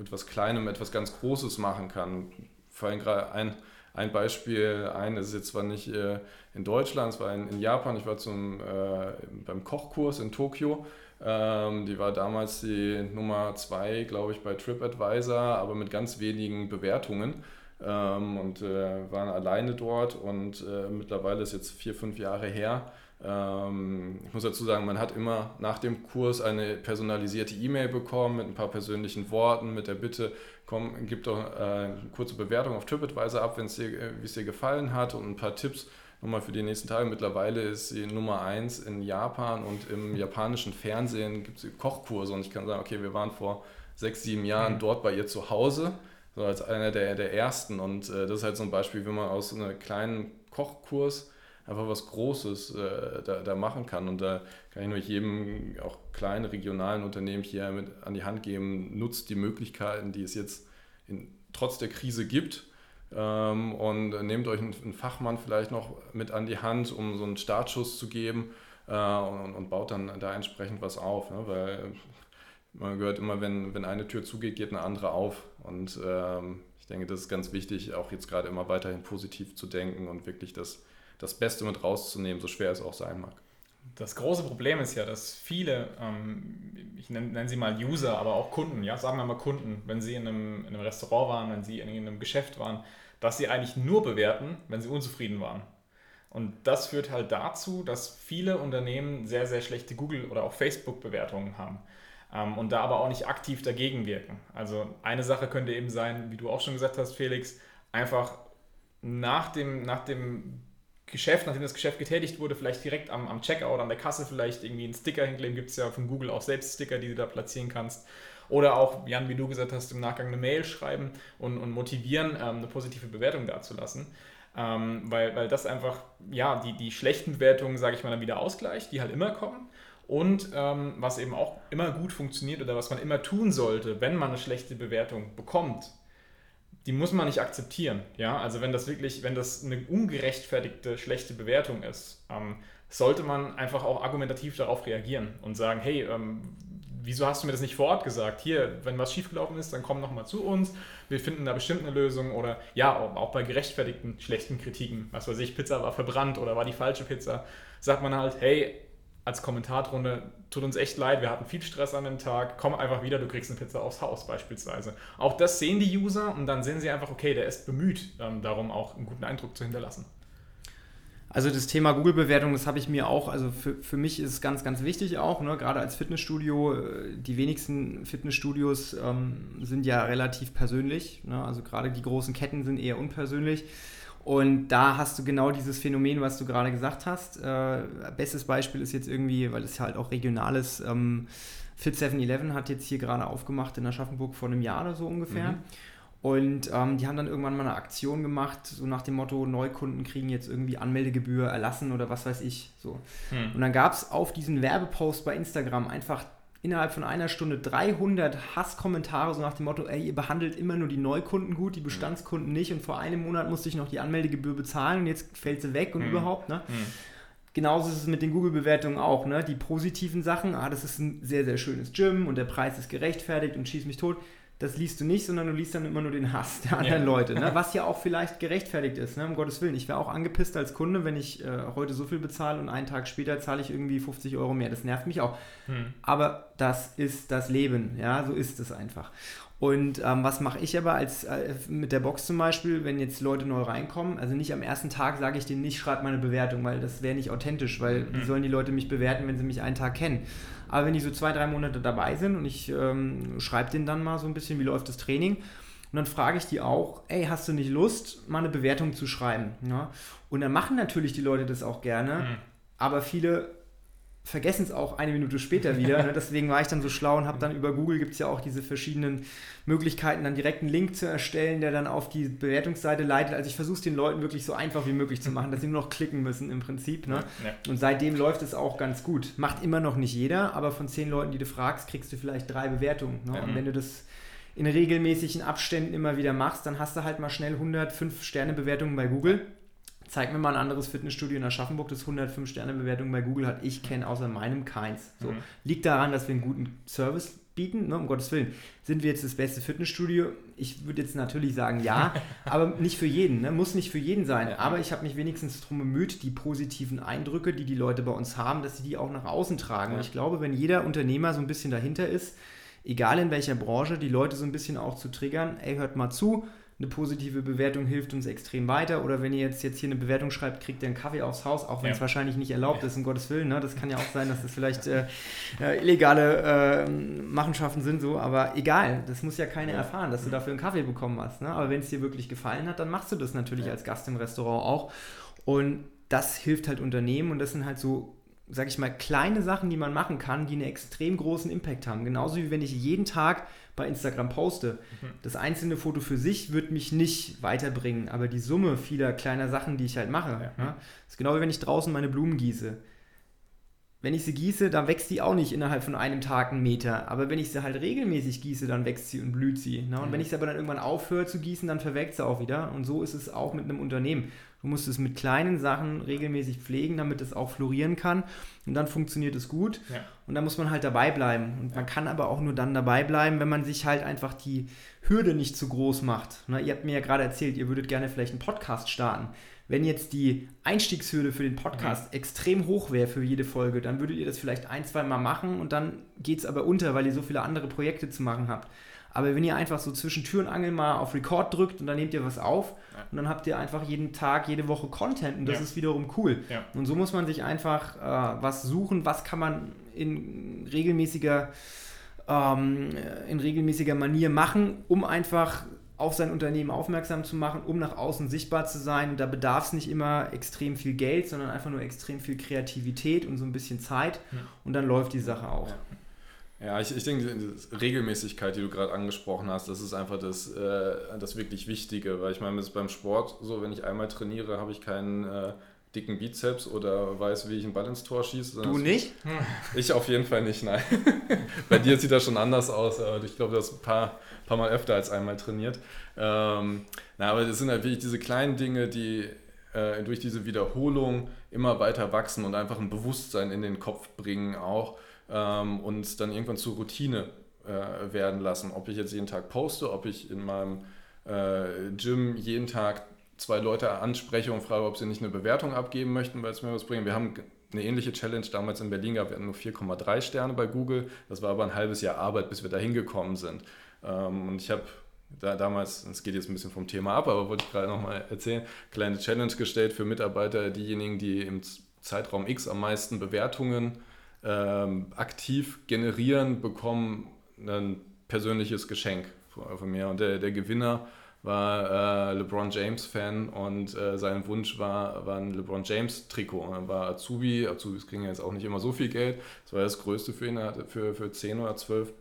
etwas Kleinem etwas ganz Großes machen kann. Vor allem gerade ein, ein Beispiel, ein ist jetzt zwar nicht äh, in Deutschland, es war in, in Japan, ich war zum, äh, beim Kochkurs in Tokio. Ähm, die war damals die Nummer zwei, glaube ich, bei TripAdvisor, aber mit ganz wenigen Bewertungen. Ähm, und äh, waren alleine dort und äh, mittlerweile ist jetzt vier, fünf Jahre her ich muss dazu sagen, man hat immer nach dem Kurs eine personalisierte E-Mail bekommen mit ein paar persönlichen Worten, mit der Bitte, komm, gib doch äh, eine kurze Bewertung auf TripAdvisor ab, dir, äh, wie es dir gefallen hat und ein paar Tipps nochmal für die nächsten Tage. Mittlerweile ist sie Nummer 1 in Japan und im japanischen Fernsehen gibt es Kochkurse und ich kann sagen, okay, wir waren vor sechs, sieben Jahren mhm. dort bei ihr zu Hause, so als einer der, der ersten und äh, das ist halt so ein Beispiel, wie man aus einem kleinen Kochkurs einfach was Großes äh, da, da, machen kann. Und da kann ich nur jedem, auch kleinen regionalen Unternehmen hier mit an die Hand geben, nutzt die Möglichkeiten, die es jetzt in, trotz der Krise gibt. Ähm, und nehmt euch einen, einen, Fachmann vielleicht noch mit an die Hand, um so einen Startschuss zu geben äh, und, und, baut dann da entsprechend was auf. Ne? Weil man gehört immer, wenn, wenn eine Tür zugeht, geht eine andere auf. Und ähm, ich denke, das ist ganz wichtig, auch jetzt gerade immer weiterhin positiv zu denken und wirklich das das Beste mit rauszunehmen, so schwer es auch sein mag. Das große Problem ist ja, dass viele, ähm, ich nenne, nenne, sie mal User, aber auch Kunden, ja, sagen wir mal Kunden, wenn sie in einem, in einem Restaurant waren, wenn sie in einem Geschäft waren, dass sie eigentlich nur bewerten, wenn sie unzufrieden waren. Und das führt halt dazu, dass viele Unternehmen sehr, sehr schlechte Google- oder auch Facebook-Bewertungen haben ähm, und da aber auch nicht aktiv dagegen wirken. Also eine Sache könnte eben sein, wie du auch schon gesagt hast, Felix, einfach nach dem, nach dem Geschäft, nachdem das Geschäft getätigt wurde, vielleicht direkt am, am Checkout, an der Kasse vielleicht irgendwie einen Sticker hinkleben. Gibt es ja von Google auch selbst Sticker, die du da platzieren kannst. Oder auch, Jan, wie du gesagt hast, im Nachgang eine Mail schreiben und, und motivieren, ähm, eine positive Bewertung dazulassen. Ähm, weil, weil das einfach, ja, die, die schlechten Bewertungen, sage ich mal, dann wieder ausgleicht, die halt immer kommen. Und ähm, was eben auch immer gut funktioniert oder was man immer tun sollte, wenn man eine schlechte Bewertung bekommt, die muss man nicht akzeptieren. Ja? Also wenn das wirklich, wenn das eine ungerechtfertigte, schlechte Bewertung ist, ähm, sollte man einfach auch argumentativ darauf reagieren und sagen, hey, ähm, wieso hast du mir das nicht vor Ort gesagt? Hier, wenn was schiefgelaufen ist, dann komm nochmal zu uns. Wir finden da bestimmt eine Lösung. Oder ja, auch bei gerechtfertigten schlechten Kritiken, was weiß ich, Pizza war verbrannt oder war die falsche Pizza, sagt man halt, hey, als Kommentarrunde, tut uns echt leid, wir hatten viel Stress an dem Tag, komm einfach wieder, du kriegst eine Pizza aufs Haus beispielsweise. Auch das sehen die User und dann sehen sie einfach, okay, der ist bemüht, ähm, darum auch einen guten Eindruck zu hinterlassen. Also das Thema Google-Bewertung, das habe ich mir auch, also für, für mich ist es ganz, ganz wichtig auch, ne? gerade als Fitnessstudio. Äh, die wenigsten Fitnessstudios ähm, sind ja relativ persönlich, ne? also gerade die großen Ketten sind eher unpersönlich. Und da hast du genau dieses Phänomen, was du gerade gesagt hast. Äh, bestes Beispiel ist jetzt irgendwie, weil es halt auch regional ist, ähm, Fit 7-Eleven hat jetzt hier gerade aufgemacht in Aschaffenburg vor einem Jahr oder so ungefähr. Mhm. Und ähm, die haben dann irgendwann mal eine Aktion gemacht, so nach dem Motto, Neukunden kriegen jetzt irgendwie Anmeldegebühr erlassen oder was weiß ich. So. Hm. Und dann gab es auf diesen Werbepost bei Instagram einfach innerhalb von einer Stunde 300 Hasskommentare, so nach dem Motto, ey, ihr behandelt immer nur die Neukunden gut, die Bestandskunden nicht und vor einem Monat musste ich noch die Anmeldegebühr bezahlen und jetzt fällt sie weg und hm. überhaupt, ne? Hm. Genauso ist es mit den Google-Bewertungen auch, ne? Die positiven Sachen, ah, das ist ein sehr, sehr schönes Gym und der Preis ist gerechtfertigt und schieß mich tot das liest du nicht, sondern du liest dann immer nur den Hass der anderen ja. Leute. Ne? Was ja auch vielleicht gerechtfertigt ist, ne? um Gottes Willen. Ich wäre auch angepisst als Kunde, wenn ich äh, heute so viel bezahle und einen Tag später zahle ich irgendwie 50 Euro mehr. Das nervt mich auch. Hm. Aber das ist das Leben, ja, so ist es einfach. Und ähm, was mache ich aber als äh, mit der Box zum Beispiel, wenn jetzt Leute neu reinkommen? Also nicht am ersten Tag sage ich denen nicht, schreibt meine Bewertung, weil das wäre nicht authentisch, weil mhm. wie sollen die Leute mich bewerten, wenn sie mich einen Tag kennen? Aber wenn die so zwei, drei Monate dabei sind und ich ähm, schreibe denen dann mal so ein bisschen, wie läuft das Training, und dann frage ich die auch, ey, hast du nicht Lust, mal eine Bewertung zu schreiben? Ja? Und dann machen natürlich die Leute das auch gerne, mhm. aber viele vergessen es auch eine Minute später wieder. Ne? Deswegen war ich dann so schlau und habe dann über Google gibt es ja auch diese verschiedenen Möglichkeiten, dann direkt einen Link zu erstellen, der dann auf die Bewertungsseite leitet. Also ich versuche es den Leuten wirklich so einfach wie möglich zu machen, dass sie nur noch klicken müssen im Prinzip. Ne? Ja. Und seitdem läuft es auch ganz gut. Macht immer noch nicht jeder, aber von zehn Leuten, die du fragst, kriegst du vielleicht drei Bewertungen. Ne? Und wenn du das in regelmäßigen Abständen immer wieder machst, dann hast du halt mal schnell 105 Sterne Bewertungen bei Google zeig mir mal ein anderes Fitnessstudio in Aschaffenburg, das 105 Sterne Bewertung bei Google hat. Ich kenne außer meinem keins. So. Mhm. Liegt daran, dass wir einen guten Service bieten, ne, um Gottes Willen. Sind wir jetzt das beste Fitnessstudio? Ich würde jetzt natürlich sagen ja, aber nicht für jeden, ne? muss nicht für jeden sein. Aber ich habe mich wenigstens darum bemüht, die positiven Eindrücke, die die Leute bei uns haben, dass sie die auch nach außen tragen. Ja. Und ich glaube, wenn jeder Unternehmer so ein bisschen dahinter ist, egal in welcher Branche, die Leute so ein bisschen auch zu triggern, ey, hört mal zu, eine positive Bewertung hilft uns extrem weiter. Oder wenn ihr jetzt, jetzt hier eine Bewertung schreibt, kriegt ihr einen Kaffee aufs Haus, auch wenn es wahrscheinlich nicht erlaubt ist, um Gottes Willen. Ne? Das kann ja auch sein, dass das vielleicht äh, äh, illegale äh, Machenschaften sind, so. Aber egal, das muss ja keiner erfahren, dass du dafür einen Kaffee bekommen hast. Ne? Aber wenn es dir wirklich gefallen hat, dann machst du das natürlich ja. als Gast im Restaurant auch. Und das hilft halt Unternehmen und das sind halt so sag ich mal, kleine Sachen, die man machen kann, die einen extrem großen Impact haben. Genauso wie wenn ich jeden Tag bei Instagram poste. Mhm. Das einzelne Foto für sich wird mich nicht weiterbringen, aber die Summe vieler kleiner Sachen, die ich halt mache, ja. Ja, ist genau wie wenn ich draußen meine Blumen gieße. Wenn ich sie gieße, dann wächst die auch nicht innerhalb von einem Tag einen Meter. Aber wenn ich sie halt regelmäßig gieße, dann wächst sie und blüht sie. Ne? Und mhm. wenn ich sie aber dann irgendwann aufhöre zu gießen, dann verwelkt sie auch wieder. Und so ist es auch mit einem Unternehmen. Du musst es mit kleinen Sachen regelmäßig pflegen, damit es auch florieren kann. Und dann funktioniert es gut. Ja. Und dann muss man halt dabei bleiben. Und man kann aber auch nur dann dabei bleiben, wenn man sich halt einfach die Hürde nicht zu groß macht. Na, ihr habt mir ja gerade erzählt, ihr würdet gerne vielleicht einen Podcast starten. Wenn jetzt die Einstiegshürde für den Podcast mhm. extrem hoch wäre für jede Folge, dann würdet ihr das vielleicht ein, zwei Mal machen und dann geht es aber unter, weil ihr so viele andere Projekte zu machen habt. Aber wenn ihr einfach so zwischen Tür und Angel mal auf Record drückt und dann nehmt ihr was auf ja. und dann habt ihr einfach jeden Tag, jede Woche Content und das ja. ist wiederum cool. Ja. Und so muss man sich einfach äh, was suchen, was kann man in regelmäßiger, ähm, in regelmäßiger Manier machen, um einfach auf sein Unternehmen aufmerksam zu machen, um nach außen sichtbar zu sein. Und da bedarf es nicht immer extrem viel Geld, sondern einfach nur extrem viel Kreativität und so ein bisschen Zeit. Und dann läuft die Sache auch. Ja, ich, ich denke, die Regelmäßigkeit, die du gerade angesprochen hast, das ist einfach das, äh, das wirklich Wichtige, weil ich meine, es ist beim Sport so, wenn ich einmal trainiere, habe ich keinen äh, dicken Bizeps oder weiß, wie ich einen Ball ins Tor schieße. Du nicht? Ich auf jeden Fall nicht, nein. Bei dir sieht das schon anders aus, aber ich glaube, du hast ein paar, paar Mal öfter als einmal trainiert. Ähm, na, aber das sind halt wirklich diese kleinen Dinge, die äh, durch diese Wiederholung immer weiter wachsen und einfach ein Bewusstsein in den Kopf bringen auch ähm, und dann irgendwann zur Routine äh, werden lassen. Ob ich jetzt jeden Tag poste, ob ich in meinem äh, Gym jeden Tag zwei Leute anspreche und frage, ob sie nicht eine Bewertung abgeben möchten, weil es mir was bringt. Wir haben eine ähnliche Challenge damals in Berlin gehabt. Wir hatten nur 4,3 Sterne bei Google. Das war aber ein halbes Jahr Arbeit, bis wir da hingekommen sind. Ähm, und ich habe da damals, es geht jetzt ein bisschen vom Thema ab, aber wollte ich gerade nochmal erzählen, kleine Challenge gestellt für Mitarbeiter, diejenigen, die im Zeitraum X am meisten Bewertungen ähm, aktiv generieren, bekommen ein persönliches Geschenk von mir. Und der, der Gewinner war äh, LeBron James Fan und äh, sein Wunsch war, war ein LeBron James Trikot. Und er war Azubi, Azubis kriegen jetzt auch nicht immer so viel Geld. Das war das Größte für ihn. Er hatte für, für 10 oder 12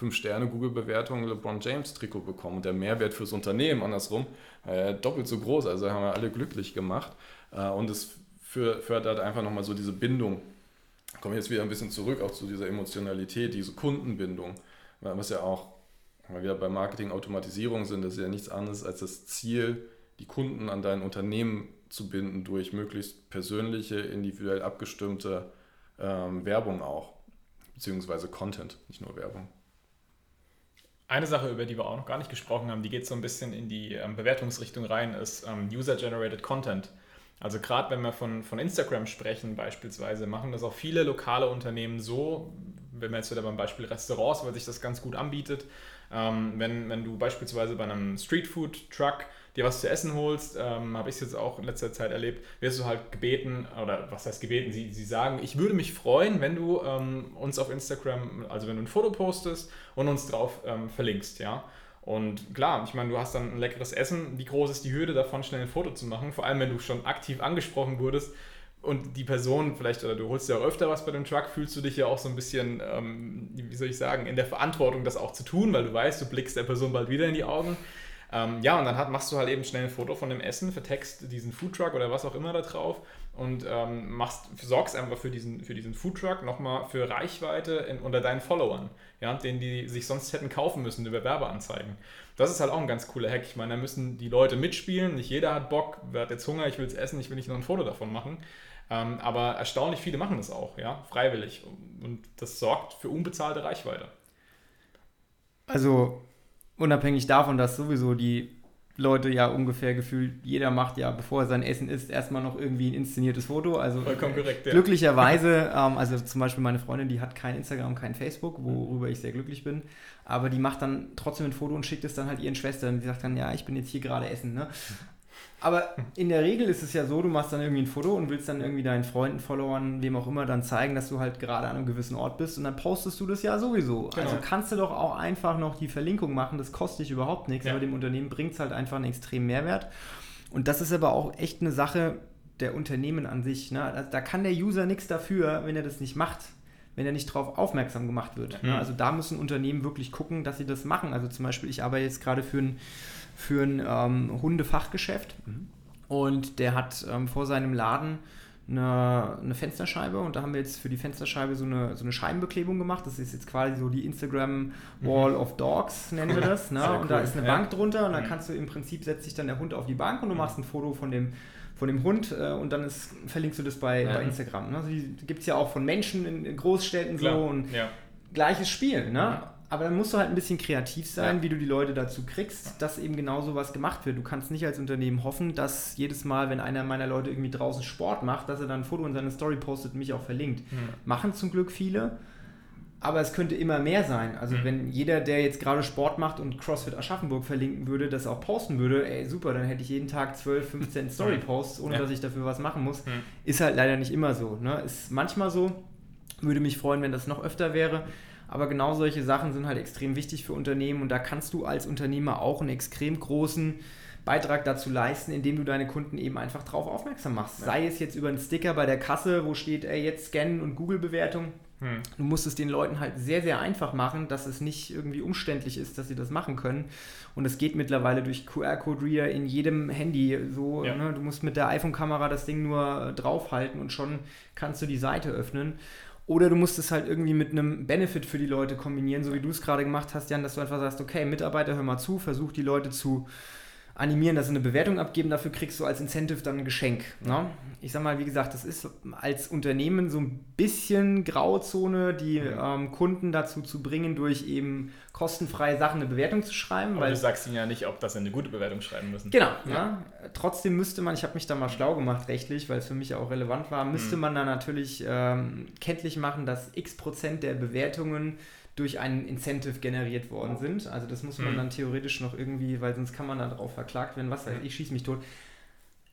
5 Sterne Google-Bewertungen LeBron James Trikot bekommen. Und der Mehrwert fürs Unternehmen andersrum äh, doppelt so groß. Also haben wir alle glücklich gemacht. Äh, und es fördert einfach nochmal so diese Bindung. Ich komme jetzt wieder ein bisschen zurück auch zu dieser Emotionalität, diese Kundenbindung, was ja auch weil wir bei Marketing-Automatisierung sind, das ist ja nichts anderes als das Ziel, die Kunden an dein Unternehmen zu binden durch möglichst persönliche, individuell abgestimmte ähm, Werbung auch, beziehungsweise Content, nicht nur Werbung. Eine Sache, über die wir auch noch gar nicht gesprochen haben, die geht so ein bisschen in die ähm, Bewertungsrichtung rein, ist ähm, User-Generated Content. Also gerade wenn wir von, von Instagram sprechen beispielsweise, machen das auch viele lokale Unternehmen so, wenn wir jetzt wieder beim Beispiel Restaurants, weil sich das ganz gut anbietet, ähm, wenn, wenn du beispielsweise bei einem Streetfood-Truck dir was zu essen holst, ähm, habe ich es jetzt auch in letzter Zeit erlebt, wirst du halt gebeten, oder was heißt gebeten, sie, sie sagen, ich würde mich freuen, wenn du ähm, uns auf Instagram, also wenn du ein Foto postest und uns drauf ähm, verlinkst, ja. Und klar, ich meine, du hast dann ein leckeres Essen. Wie groß ist die Hürde davon, schnell ein Foto zu machen? Vor allem, wenn du schon aktiv angesprochen wurdest und die Person vielleicht, oder du holst ja auch öfter was bei dem Truck, fühlst du dich ja auch so ein bisschen, ähm, wie soll ich sagen, in der Verantwortung, das auch zu tun, weil du weißt, du blickst der Person bald wieder in die Augen. Ähm, ja, und dann hat, machst du halt eben schnell ein Foto von dem Essen, vertext diesen Foodtruck oder was auch immer da drauf und ähm, machst, sorgst einfach für diesen, für diesen Foodtruck nochmal für Reichweite in, unter deinen Followern, ja, denen die sich sonst hätten kaufen müssen über Werbeanzeigen. Das ist halt auch ein ganz cooler Hack. Ich meine, da müssen die Leute mitspielen, nicht jeder hat Bock, wer hat jetzt Hunger, ich will es essen, ich will nicht nur ein Foto davon machen. Ähm, aber erstaunlich viele machen das auch, ja, freiwillig. Und das sorgt für unbezahlte Reichweite. Also unabhängig davon, dass sowieso die Leute ja ungefähr gefühlt, jeder macht ja, bevor er sein Essen isst, erstmal noch irgendwie ein inszeniertes Foto. Also Vollkommen korrekt, ja. glücklicherweise, ähm, also zum Beispiel meine Freundin, die hat kein Instagram, kein Facebook, worüber ich sehr glücklich bin, aber die macht dann trotzdem ein Foto und schickt es dann halt ihren Schwestern. Die sagt dann, ja, ich bin jetzt hier gerade essen. Ne? Aber in der Regel ist es ja so, du machst dann irgendwie ein Foto und willst dann irgendwie deinen Freunden, Followern, wem auch immer, dann zeigen, dass du halt gerade an einem gewissen Ort bist und dann postest du das ja sowieso. Genau. Also kannst du doch auch einfach noch die Verlinkung machen, das kostet dich überhaupt nichts, ja. aber dem Unternehmen bringt es halt einfach einen extremen Mehrwert. Und das ist aber auch echt eine Sache der Unternehmen an sich. Ne? Also da kann der User nichts dafür, wenn er das nicht macht wenn er nicht darauf aufmerksam gemacht wird. Mhm. Also da müssen Unternehmen wirklich gucken, dass sie das machen. Also zum Beispiel, ich arbeite jetzt gerade für ein für ein ähm, Hundefachgeschäft mhm. und der hat ähm, vor seinem Laden eine, eine, Fensterscheibe und da haben wir jetzt für die Fensterscheibe so eine, so eine Scheibenbeklebung gemacht. Das ist jetzt quasi so die Instagram Wall mhm. of Dogs, nennen wir das. Ne? und cool. da ist eine ja. Bank drunter und dann mhm. kannst du im Prinzip setzt sich dann der Hund auf die Bank und du mhm. machst ein Foto von dem, von dem Hund äh, und dann ist, verlinkst du das bei, ja. bei Instagram. Ne? Also die gibt es ja auch von Menschen in, in Großstädten Klar. so und ja. gleiches Spiel. Ne? Aber dann musst du halt ein bisschen kreativ sein, ja. wie du die Leute dazu kriegst, dass eben genau sowas gemacht wird. Du kannst nicht als Unternehmen hoffen, dass jedes Mal, wenn einer meiner Leute irgendwie draußen Sport macht, dass er dann ein Foto in seine Story postet und mich auch verlinkt. Mhm. Machen zum Glück viele, aber es könnte immer mehr sein. Also mhm. wenn jeder, der jetzt gerade Sport macht und CrossFit Aschaffenburg verlinken würde, das auch posten würde, ey super, dann hätte ich jeden Tag 12, 15 Story-Posts, ohne ja. dass ich dafür was machen muss. Mhm. Ist halt leider nicht immer so. Ne? Ist manchmal so. Würde mich freuen, wenn das noch öfter wäre. Aber genau solche Sachen sind halt extrem wichtig für Unternehmen und da kannst du als Unternehmer auch einen extrem großen Beitrag dazu leisten, indem du deine Kunden eben einfach darauf aufmerksam machst. Ja. Sei es jetzt über einen Sticker bei der Kasse, wo steht, ey, jetzt scannen und Google-Bewertung. Hm. Du musst es den Leuten halt sehr, sehr einfach machen, dass es nicht irgendwie umständlich ist, dass sie das machen können. Und es geht mittlerweile durch QR-Code-Reader in jedem Handy so. Ja. Ne? Du musst mit der iPhone-Kamera das Ding nur draufhalten und schon kannst du die Seite öffnen. Oder du musst es halt irgendwie mit einem Benefit für die Leute kombinieren, so wie du es gerade gemacht hast, Jan, dass du einfach sagst, okay, Mitarbeiter, hör mal zu, versuch die Leute zu animieren, dass sie eine Bewertung abgeben, dafür kriegst du als Incentive dann ein Geschenk. Ne? Ich sag mal, wie gesagt, das ist als Unternehmen so ein bisschen Grauzone, die mhm. ähm, Kunden dazu zu bringen, durch eben kostenfreie Sachen eine Bewertung zu schreiben. Aber weil, du sagst ihnen ja nicht, ob das eine gute Bewertung schreiben müssen. Genau. Ja. ja. Trotzdem müsste man, ich habe mich da mal schlau gemacht rechtlich, weil es für mich auch relevant war, müsste mhm. man da natürlich ähm, kenntlich machen, dass x Prozent der Bewertungen durch einen Incentive generiert worden sind. Also das muss man mhm. dann theoretisch noch irgendwie, weil sonst kann man dann darauf verklagt werden, was weiß ich, schieße mich tot.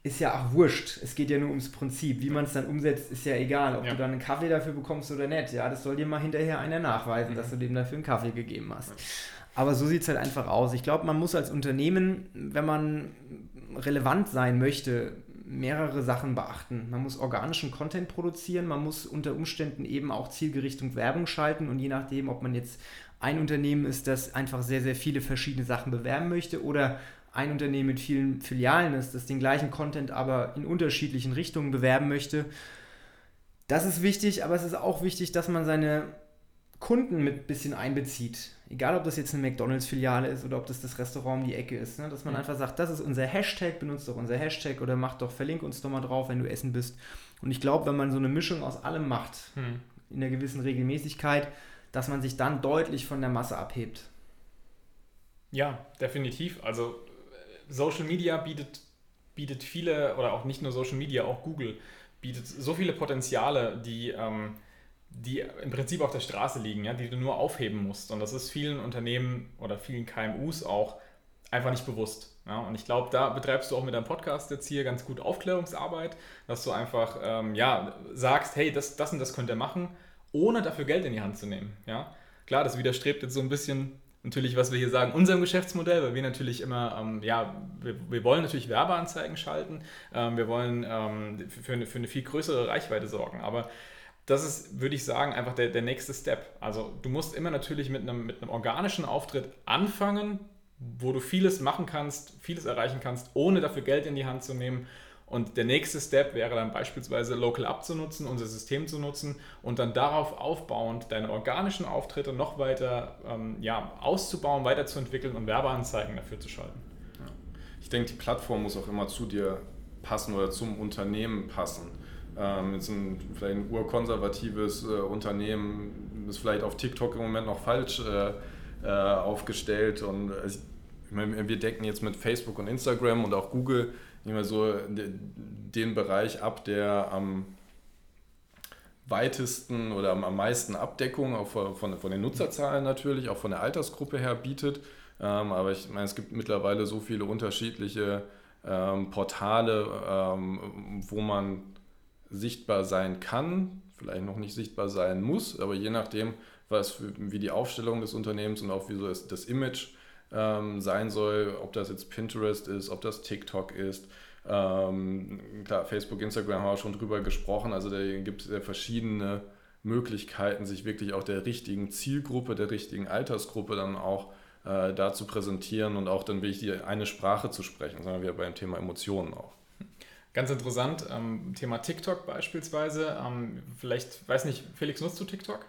Ist ja auch wurscht. Es geht ja nur ums Prinzip. Wie man es dann umsetzt, ist ja egal. Ob ja. du dann einen Kaffee dafür bekommst oder nicht. Ja, das soll dir mal hinterher einer nachweisen, mhm. dass du dem dafür einen Kaffee gegeben hast. Aber so sieht es halt einfach aus. Ich glaube, man muss als Unternehmen, wenn man relevant sein möchte, mehrere Sachen beachten. Man muss organischen Content produzieren, man muss unter Umständen eben auch zielgerichtet Werbung schalten und je nachdem, ob man jetzt ein Unternehmen ist, das einfach sehr, sehr viele verschiedene Sachen bewerben möchte oder ein Unternehmen mit vielen Filialen ist, das den gleichen Content aber in unterschiedlichen Richtungen bewerben möchte. Das ist wichtig, aber es ist auch wichtig, dass man seine Kunden mit ein bisschen einbezieht. Egal, ob das jetzt eine McDonalds-Filiale ist oder ob das das Restaurant um die Ecke ist. Ne? Dass man mhm. einfach sagt, das ist unser Hashtag, benutzt doch unser Hashtag oder macht doch, verlink uns doch mal drauf, wenn du essen bist. Und ich glaube, wenn man so eine Mischung aus allem macht, mhm. in einer gewissen Regelmäßigkeit, dass man sich dann deutlich von der Masse abhebt. Ja, definitiv. Also Social Media bietet, bietet viele, oder auch nicht nur Social Media, auch Google bietet so viele Potenziale, die... Ähm, die im Prinzip auf der Straße liegen, ja, die du nur aufheben musst. Und das ist vielen Unternehmen oder vielen KMUs auch einfach nicht bewusst. Ja? Und ich glaube, da betreibst du auch mit deinem Podcast jetzt hier ganz gut Aufklärungsarbeit, dass du einfach ähm, ja, sagst, hey, das, das und das könnt ihr machen, ohne dafür Geld in die Hand zu nehmen. Ja? Klar, das widerstrebt jetzt so ein bisschen natürlich, was wir hier sagen, unserem Geschäftsmodell, weil wir natürlich immer, ähm, ja, wir, wir, wollen natürlich Werbeanzeigen schalten, ähm, wir wollen ähm, für, eine, für eine viel größere Reichweite sorgen, aber das ist, würde ich sagen, einfach der, der nächste Step. Also du musst immer natürlich mit einem, mit einem organischen Auftritt anfangen, wo du vieles machen kannst, vieles erreichen kannst, ohne dafür Geld in die Hand zu nehmen. Und der nächste Step wäre dann beispielsweise Local Up zu nutzen, unser System zu nutzen und dann darauf aufbauend deine organischen Auftritte noch weiter ähm, ja, auszubauen, weiterzuentwickeln und Werbeanzeigen dafür zu schalten. Ich denke, die Plattform muss auch immer zu dir passen oder zum Unternehmen passen. Ähm, jetzt ein, vielleicht ein urkonservatives äh, Unternehmen ist vielleicht auf TikTok im Moment noch falsch äh, äh, aufgestellt und äh, ich wir decken jetzt mit Facebook und Instagram und auch Google mehr so den Bereich ab, der am weitesten oder am, meisten Abdeckung, auch von, von den Nutzerzahlen natürlich, auch von der Altersgruppe her bietet. Ähm, aber ich meine, es gibt mittlerweile so viele unterschiedliche ähm, Portale, ähm, wo man sichtbar sein kann, vielleicht noch nicht sichtbar sein muss, aber je nachdem, was wie die Aufstellung des Unternehmens und auch wie so das, das Image ähm, sein soll, ob das jetzt Pinterest ist, ob das TikTok ist. Ähm, klar, Facebook, Instagram haben wir schon drüber gesprochen, also da gibt es ja verschiedene Möglichkeiten, sich wirklich auch der richtigen Zielgruppe, der richtigen Altersgruppe dann auch äh, da zu präsentieren und auch dann wirklich die eine Sprache zu sprechen, sondern wir beim Thema Emotionen auch. Ganz interessant, ähm, Thema TikTok beispielsweise. Ähm, vielleicht, weiß nicht, Felix, nutzt du TikTok?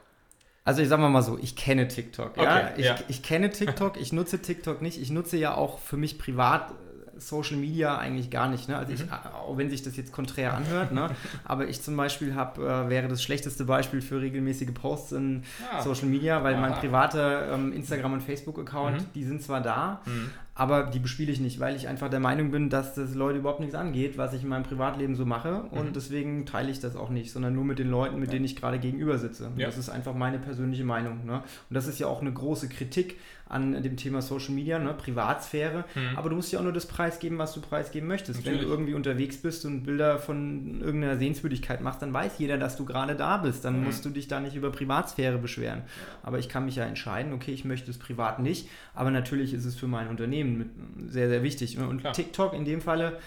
Also ich sag mal so, ich kenne TikTok. Ja? Okay, ich, ja. ich kenne TikTok, ich nutze TikTok nicht. Ich nutze ja auch für mich privat Social Media eigentlich gar nicht. Ne? Also ich, mhm. auch wenn sich das jetzt konträr anhört, ne? aber ich zum Beispiel habe, äh, wäre das schlechteste Beispiel für regelmäßige Posts in ah. Social Media, weil Aha. mein privater ähm, Instagram- und Facebook-Account, mhm. die sind zwar da, mhm. Aber die bespiele ich nicht, weil ich einfach der Meinung bin, dass das Leute überhaupt nichts angeht, was ich in meinem Privatleben so mache und mhm. deswegen teile ich das auch nicht, sondern nur mit den Leuten, mit ja. denen ich gerade gegenüber sitze. Ja. Das ist einfach meine persönliche Meinung. Ne? Und das ist ja auch eine große Kritik an dem Thema Social Media, ne? Privatsphäre. Mhm. Aber du musst ja auch nur das preisgeben, was du preisgeben möchtest. Natürlich. Wenn du irgendwie unterwegs bist und Bilder von irgendeiner Sehenswürdigkeit machst, dann weiß jeder, dass du gerade da bist. Dann mhm. musst du dich da nicht über Privatsphäre beschweren. Aber ich kann mich ja entscheiden, okay, ich möchte es privat nicht, aber natürlich ist es für mein Unternehmen sehr, sehr wichtig. Und Klar. TikTok in dem Falle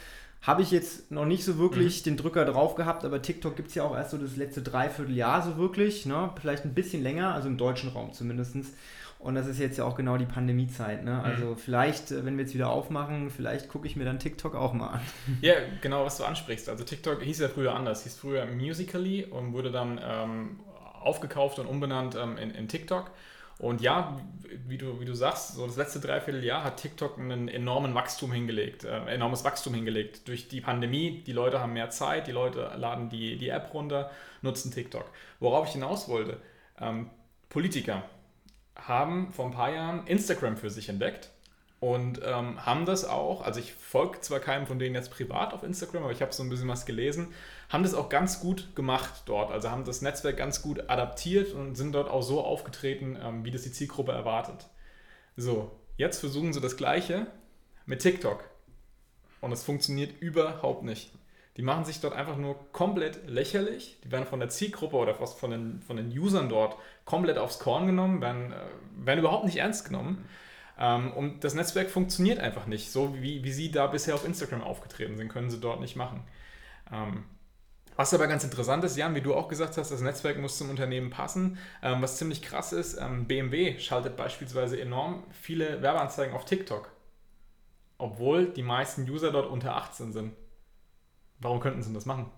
habe ich jetzt noch nicht so wirklich mhm. den Drücker drauf gehabt, aber TikTok gibt es ja auch erst so das letzte Dreivierteljahr so wirklich, ne? vielleicht ein bisschen länger, also im deutschen Raum zumindest. Und das ist jetzt ja auch genau die Pandemiezeit. Ne? Also mhm. vielleicht, äh, wenn wir jetzt wieder aufmachen, vielleicht gucke ich mir dann TikTok auch mal an. Ja, genau, was du ansprichst. Also TikTok hieß ja früher anders, hieß früher Musically und wurde dann ähm, aufgekauft und umbenannt ähm, in, in TikTok. Und ja, wie du, wie du sagst, so das letzte Dreivierteljahr hat TikTok einen enormen Wachstum hingelegt, äh, enormes Wachstum hingelegt. Durch die Pandemie, die Leute haben mehr Zeit, die Leute laden die, die App runter, nutzen TikTok. Worauf ich hinaus wollte, ähm, Politiker haben vor ein paar Jahren Instagram für sich entdeckt und ähm, haben das auch, also ich folge zwar keinem von denen jetzt privat auf Instagram, aber ich habe so ein bisschen was gelesen, haben das auch ganz gut gemacht dort. Also haben das Netzwerk ganz gut adaptiert und sind dort auch so aufgetreten, ähm, wie das die Zielgruppe erwartet. So, jetzt versuchen sie das Gleiche mit TikTok. Und es funktioniert überhaupt nicht. Die machen sich dort einfach nur komplett lächerlich. Die werden von der Zielgruppe oder fast von den, von den Usern dort komplett aufs Korn genommen, werden, äh, werden überhaupt nicht ernst genommen. Ähm, und das Netzwerk funktioniert einfach nicht. So wie, wie sie da bisher auf Instagram aufgetreten sind, können sie dort nicht machen. Ähm, was aber ganz interessant ist, Jan, wie du auch gesagt hast, das Netzwerk muss zum Unternehmen passen. Ähm, was ziemlich krass ist, BMW schaltet beispielsweise enorm viele Werbeanzeigen auf TikTok, obwohl die meisten User dort unter 18 sind. Warum könnten sie das machen?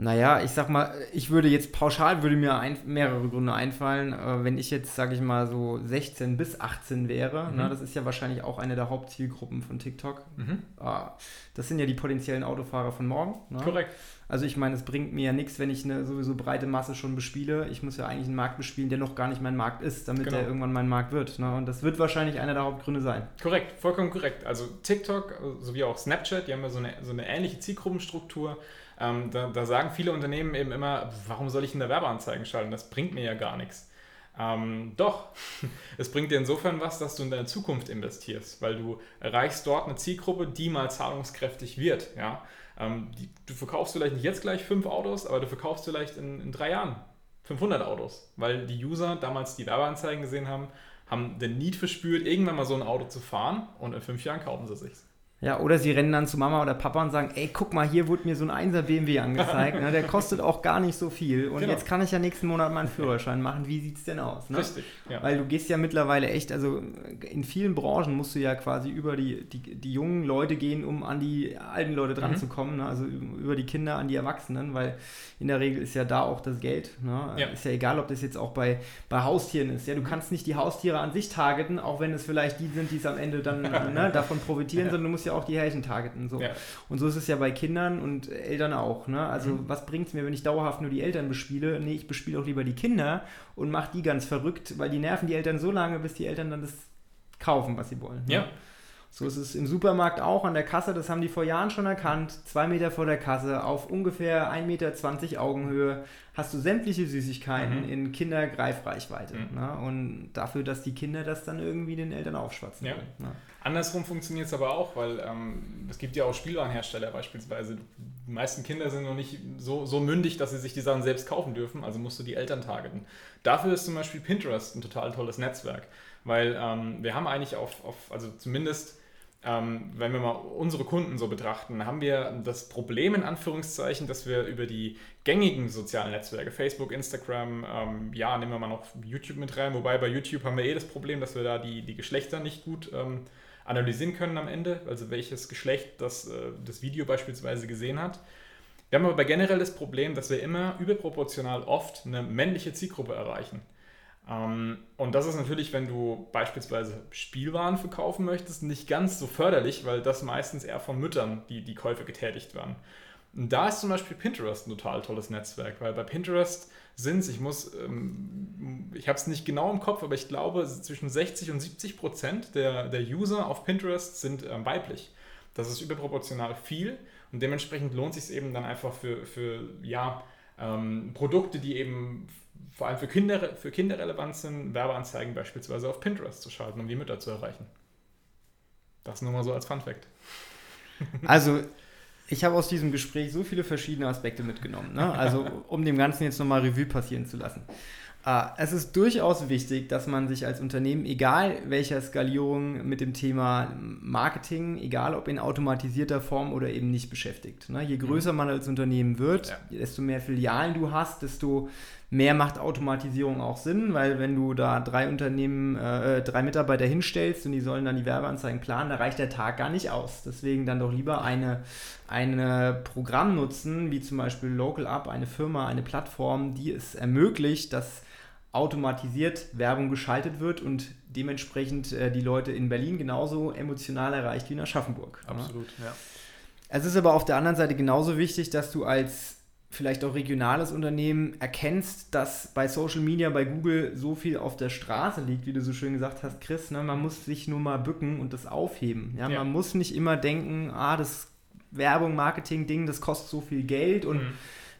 Naja, ich sag mal, ich würde jetzt pauschal, würde mir ein, mehrere Gründe einfallen. Äh, wenn ich jetzt, sage ich mal, so 16 bis 18 wäre, mhm. na, das ist ja wahrscheinlich auch eine der Hauptzielgruppen von TikTok. Mhm. Ah, das sind ja die potenziellen Autofahrer von morgen. Ne? Korrekt. Also ich meine, es bringt mir ja nichts, wenn ich eine sowieso breite Masse schon bespiele. Ich muss ja eigentlich einen Markt bespielen, der noch gar nicht mein Markt ist, damit genau. der irgendwann mein Markt wird. Ne? Und das wird wahrscheinlich einer der Hauptgründe sein. Korrekt, vollkommen korrekt. Also TikTok sowie auch Snapchat, die haben ja so eine, so eine ähnliche Zielgruppenstruktur. Ähm, da, da, sagen viele Unternehmen eben immer, warum soll ich in der Werbeanzeigen schalten? Das bringt mir ja gar nichts. Ähm, doch, es bringt dir insofern was, dass du in deine Zukunft investierst, weil du erreichst dort eine Zielgruppe, die mal zahlungskräftig wird. Ja? Ähm, die, du verkaufst vielleicht nicht jetzt gleich fünf Autos, aber du verkaufst vielleicht in, in drei Jahren 500 Autos, weil die User damals die Werbeanzeigen gesehen haben, haben den Need verspürt, irgendwann mal so ein Auto zu fahren und in fünf Jahren kaufen sie sich's. Ja, oder sie rennen dann zu Mama oder Papa und sagen, ey, guck mal, hier wurde mir so ein 1er BMW angezeigt, ne? der kostet auch gar nicht so viel und genau. jetzt kann ich ja nächsten Monat meinen Führerschein machen, wie sieht es denn aus? Ne? Richtig, ja. Weil du gehst ja mittlerweile echt, also in vielen Branchen musst du ja quasi über die, die, die jungen Leute gehen, um an die alten Leute dran mhm. zu kommen, ne? also über die Kinder an die Erwachsenen, weil in der Regel ist ja da auch das Geld. Ne? Ja. Ist ja egal, ob das jetzt auch bei, bei Haustieren ist. Ja, du kannst nicht die Haustiere an sich targeten, auch wenn es vielleicht die sind, die es am Ende dann ne, davon profitieren, sondern du musst ja auch die Härchen targeten. So. Ja. Und so ist es ja bei Kindern und Eltern auch. Ne? Also mhm. was bringt es mir, wenn ich dauerhaft nur die Eltern bespiele? Nee, ich bespiele auch lieber die Kinder und mache die ganz verrückt, weil die nerven die Eltern so lange, bis die Eltern dann das kaufen, was sie wollen. Ne? Ja. So ist es im Supermarkt auch an der Kasse, das haben die vor Jahren schon erkannt. Zwei Meter vor der Kasse, auf ungefähr 1,20 Meter Augenhöhe, hast du sämtliche Süßigkeiten mhm. in Kindergreifreichweite. Mhm. Ne? Und dafür, dass die Kinder das dann irgendwie den Eltern aufschwatzen. Ja. Ne? Andersrum funktioniert es aber auch, weil ähm, es gibt ja auch Spielwarenhersteller beispielsweise. Die meisten Kinder sind noch nicht so, so mündig, dass sie sich die Sachen selbst kaufen dürfen, also musst du die Eltern targeten. Dafür ist zum Beispiel Pinterest ein total tolles Netzwerk, weil ähm, wir haben eigentlich auf, auf also zumindest ähm, wenn wir mal unsere Kunden so betrachten, haben wir das Problem in Anführungszeichen, dass wir über die gängigen sozialen Netzwerke, Facebook, Instagram, ähm, ja, nehmen wir mal noch YouTube mit rein, wobei bei YouTube haben wir eh das Problem, dass wir da die, die Geschlechter nicht gut ähm, analysieren können am Ende, also welches Geschlecht das, äh, das Video beispielsweise gesehen hat. Wir haben aber generell das Problem, dass wir immer überproportional oft eine männliche Zielgruppe erreichen. Ähm, und das ist natürlich, wenn du beispielsweise Spielwaren verkaufen möchtest, nicht ganz so förderlich, weil das meistens eher von Müttern die, die Käufe getätigt werden. Und da ist zum Beispiel Pinterest ein total tolles Netzwerk, weil bei Pinterest sind es, ich muss, ähm, ich habe es nicht genau im Kopf, aber ich glaube, zwischen 60 und 70 Prozent der, der User auf Pinterest sind ähm, weiblich. Das ist überproportional viel und dementsprechend lohnt sich es eben dann einfach für, für ja, ähm, Produkte, die eben vor allem für Kinder, für Kinder relevant sind, Werbeanzeigen beispielsweise auf Pinterest zu schalten, um die Mütter zu erreichen. Das nur mal so als Fun Fact. Also, ich habe aus diesem Gespräch so viele verschiedene Aspekte mitgenommen. Ne? Also, um dem Ganzen jetzt nochmal Revue passieren zu lassen. Ah, es ist durchaus wichtig, dass man sich als Unternehmen, egal welcher Skalierung, mit dem Thema Marketing, egal ob in automatisierter Form oder eben nicht beschäftigt. Ne? Je mhm. größer man als Unternehmen wird, desto mehr Filialen du hast, desto mehr macht Automatisierung auch Sinn, weil wenn du da drei Unternehmen, äh, drei Mitarbeiter hinstellst und die sollen dann die Werbeanzeigen planen, da reicht der Tag gar nicht aus. Deswegen dann doch lieber eine, eine Programm nutzen, wie zum Beispiel Local Up, eine Firma, eine Plattform, die es ermöglicht, dass automatisiert Werbung geschaltet wird und dementsprechend äh, die Leute in Berlin genauso emotional erreicht wie in Aschaffenburg. Absolut, ja. ja. Es ist aber auf der anderen Seite genauso wichtig, dass du als vielleicht auch regionales Unternehmen erkennst, dass bei Social Media, bei Google so viel auf der Straße liegt, wie du so schön gesagt hast, Chris. Ne? Man muss sich nur mal bücken und das aufheben. Ja? ja. Man muss nicht immer denken, ah, das Werbung, Marketing-Ding, das kostet so viel Geld und mhm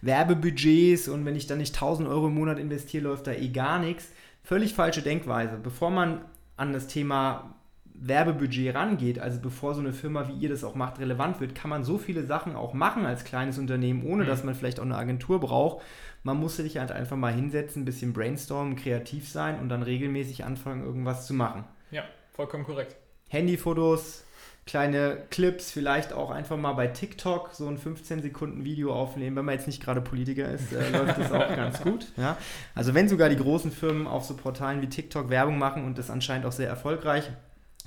Werbebudgets und wenn ich dann nicht 1000 Euro im Monat investiere, läuft da eh gar nichts. Völlig falsche Denkweise. Bevor man an das Thema Werbebudget rangeht, also bevor so eine Firma wie ihr das auch macht, relevant wird, kann man so viele Sachen auch machen als kleines Unternehmen, ohne mhm. dass man vielleicht auch eine Agentur braucht. Man muss sich halt einfach mal hinsetzen, ein bisschen brainstormen, kreativ sein und dann regelmäßig anfangen, irgendwas zu machen. Ja, vollkommen korrekt. Handyfotos, kleine Clips, vielleicht auch einfach mal bei TikTok so ein 15 Sekunden Video aufnehmen. Wenn man jetzt nicht gerade Politiker ist, äh, läuft das auch ganz gut. Ja? Also wenn sogar die großen Firmen auf so Portalen wie TikTok Werbung machen und das anscheinend auch sehr erfolgreich,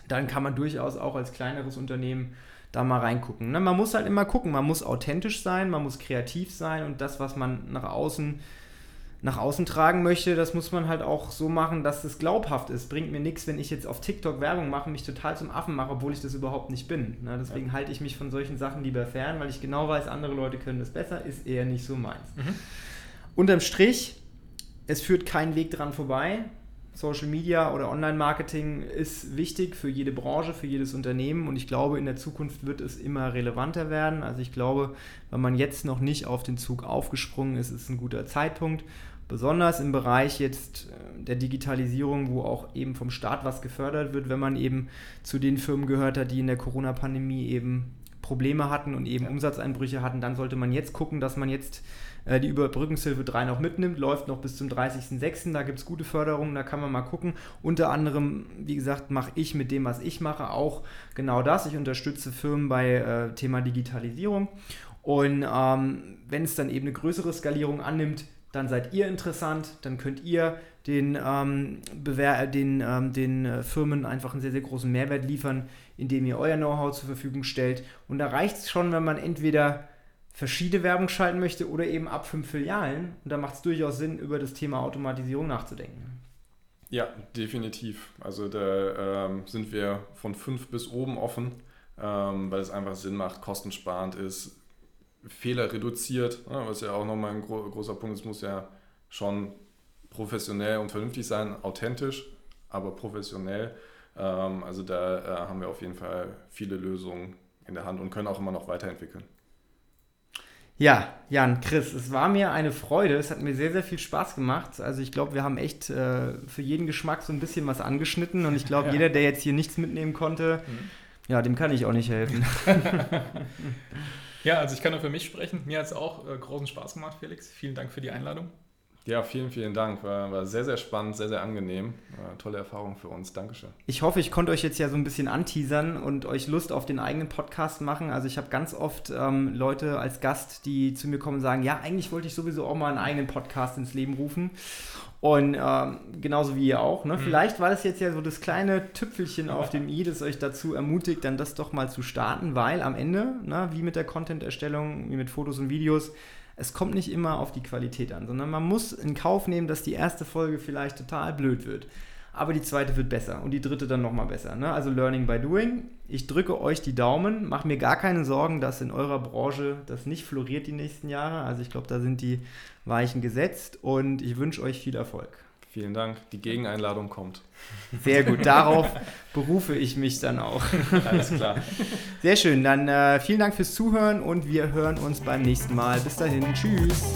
dann kann man durchaus auch als kleineres Unternehmen da mal reingucken. Ne? Man muss halt immer gucken, man muss authentisch sein, man muss kreativ sein und das, was man nach außen nach außen tragen möchte, das muss man halt auch so machen, dass es glaubhaft ist. Bringt mir nichts, wenn ich jetzt auf TikTok Werbung mache, mich total zum Affen mache, obwohl ich das überhaupt nicht bin. Ne? Deswegen ja. halte ich mich von solchen Sachen lieber fern, weil ich genau weiß, andere Leute können das besser, ist eher nicht so meins. Mhm. Unterm Strich, es führt kein Weg dran vorbei. Social Media oder Online-Marketing ist wichtig für jede Branche, für jedes Unternehmen und ich glaube, in der Zukunft wird es immer relevanter werden. Also ich glaube, wenn man jetzt noch nicht auf den Zug aufgesprungen ist, ist ein guter Zeitpunkt besonders im Bereich jetzt äh, der Digitalisierung, wo auch eben vom Staat was gefördert wird, wenn man eben zu den Firmen gehört hat, die in der Corona-Pandemie eben Probleme hatten und eben ja. Umsatzeinbrüche hatten, dann sollte man jetzt gucken, dass man jetzt äh, die Überbrückungshilfe 3 noch mitnimmt, läuft noch bis zum 30.06. Da gibt es gute Förderungen, da kann man mal gucken. Unter anderem, wie gesagt, mache ich mit dem, was ich mache, auch genau das. Ich unterstütze Firmen bei äh, Thema Digitalisierung. Und ähm, wenn es dann eben eine größere Skalierung annimmt, dann seid ihr interessant, dann könnt ihr den, ähm, den, ähm, den äh, Firmen einfach einen sehr, sehr großen Mehrwert liefern, indem ihr euer Know-how zur Verfügung stellt. Und da reicht es schon, wenn man entweder verschiedene Werbung schalten möchte oder eben ab fünf Filialen. Und da macht es durchaus Sinn, über das Thema Automatisierung nachzudenken. Ja, definitiv. Also da ähm, sind wir von fünf bis oben offen, ähm, weil es einfach Sinn macht, kostensparend ist, Fehler reduziert, ne, was ja auch nochmal ein gro großer Punkt ist, muss ja schon professionell und vernünftig sein, authentisch, aber professionell. Ähm, also da äh, haben wir auf jeden Fall viele Lösungen in der Hand und können auch immer noch weiterentwickeln. Ja, Jan, Chris, es war mir eine Freude. Es hat mir sehr, sehr viel Spaß gemacht. Also ich glaube, wir haben echt äh, für jeden Geschmack so ein bisschen was angeschnitten und ich glaube, ja. jeder, der jetzt hier nichts mitnehmen konnte, mhm. ja, dem kann ich auch nicht helfen. Ja, also ich kann nur für mich sprechen. Mir hat es auch äh, großen Spaß gemacht, Felix. Vielen Dank für die Einladung. Ja, vielen, vielen Dank. War, war sehr, sehr spannend, sehr, sehr angenehm. War tolle Erfahrung für uns. Dankeschön. Ich hoffe, ich konnte euch jetzt ja so ein bisschen anteasern und euch Lust auf den eigenen Podcast machen. Also ich habe ganz oft ähm, Leute als Gast, die zu mir kommen und sagen, ja, eigentlich wollte ich sowieso auch mal einen eigenen Podcast ins Leben rufen. Und ähm, genauso wie ihr auch. Ne? Mhm. Vielleicht war das jetzt ja so das kleine Tüpfelchen auf dem i, das euch dazu ermutigt, dann das doch mal zu starten, weil am Ende, ne, wie mit der Content-Erstellung, wie mit Fotos und Videos, es kommt nicht immer auf die Qualität an, sondern man muss in Kauf nehmen, dass die erste Folge vielleicht total blöd wird aber die zweite wird besser und die dritte dann nochmal besser. Ne? Also Learning by Doing. Ich drücke euch die Daumen, mache mir gar keine Sorgen, dass in eurer Branche das nicht floriert die nächsten Jahre. Also ich glaube, da sind die Weichen gesetzt und ich wünsche euch viel Erfolg. Vielen Dank. Die Gegeneinladung kommt. Sehr gut. Darauf berufe ich mich dann auch. Alles klar. Sehr schön. Dann äh, vielen Dank fürs Zuhören und wir hören uns beim nächsten Mal. Bis dahin. Tschüss.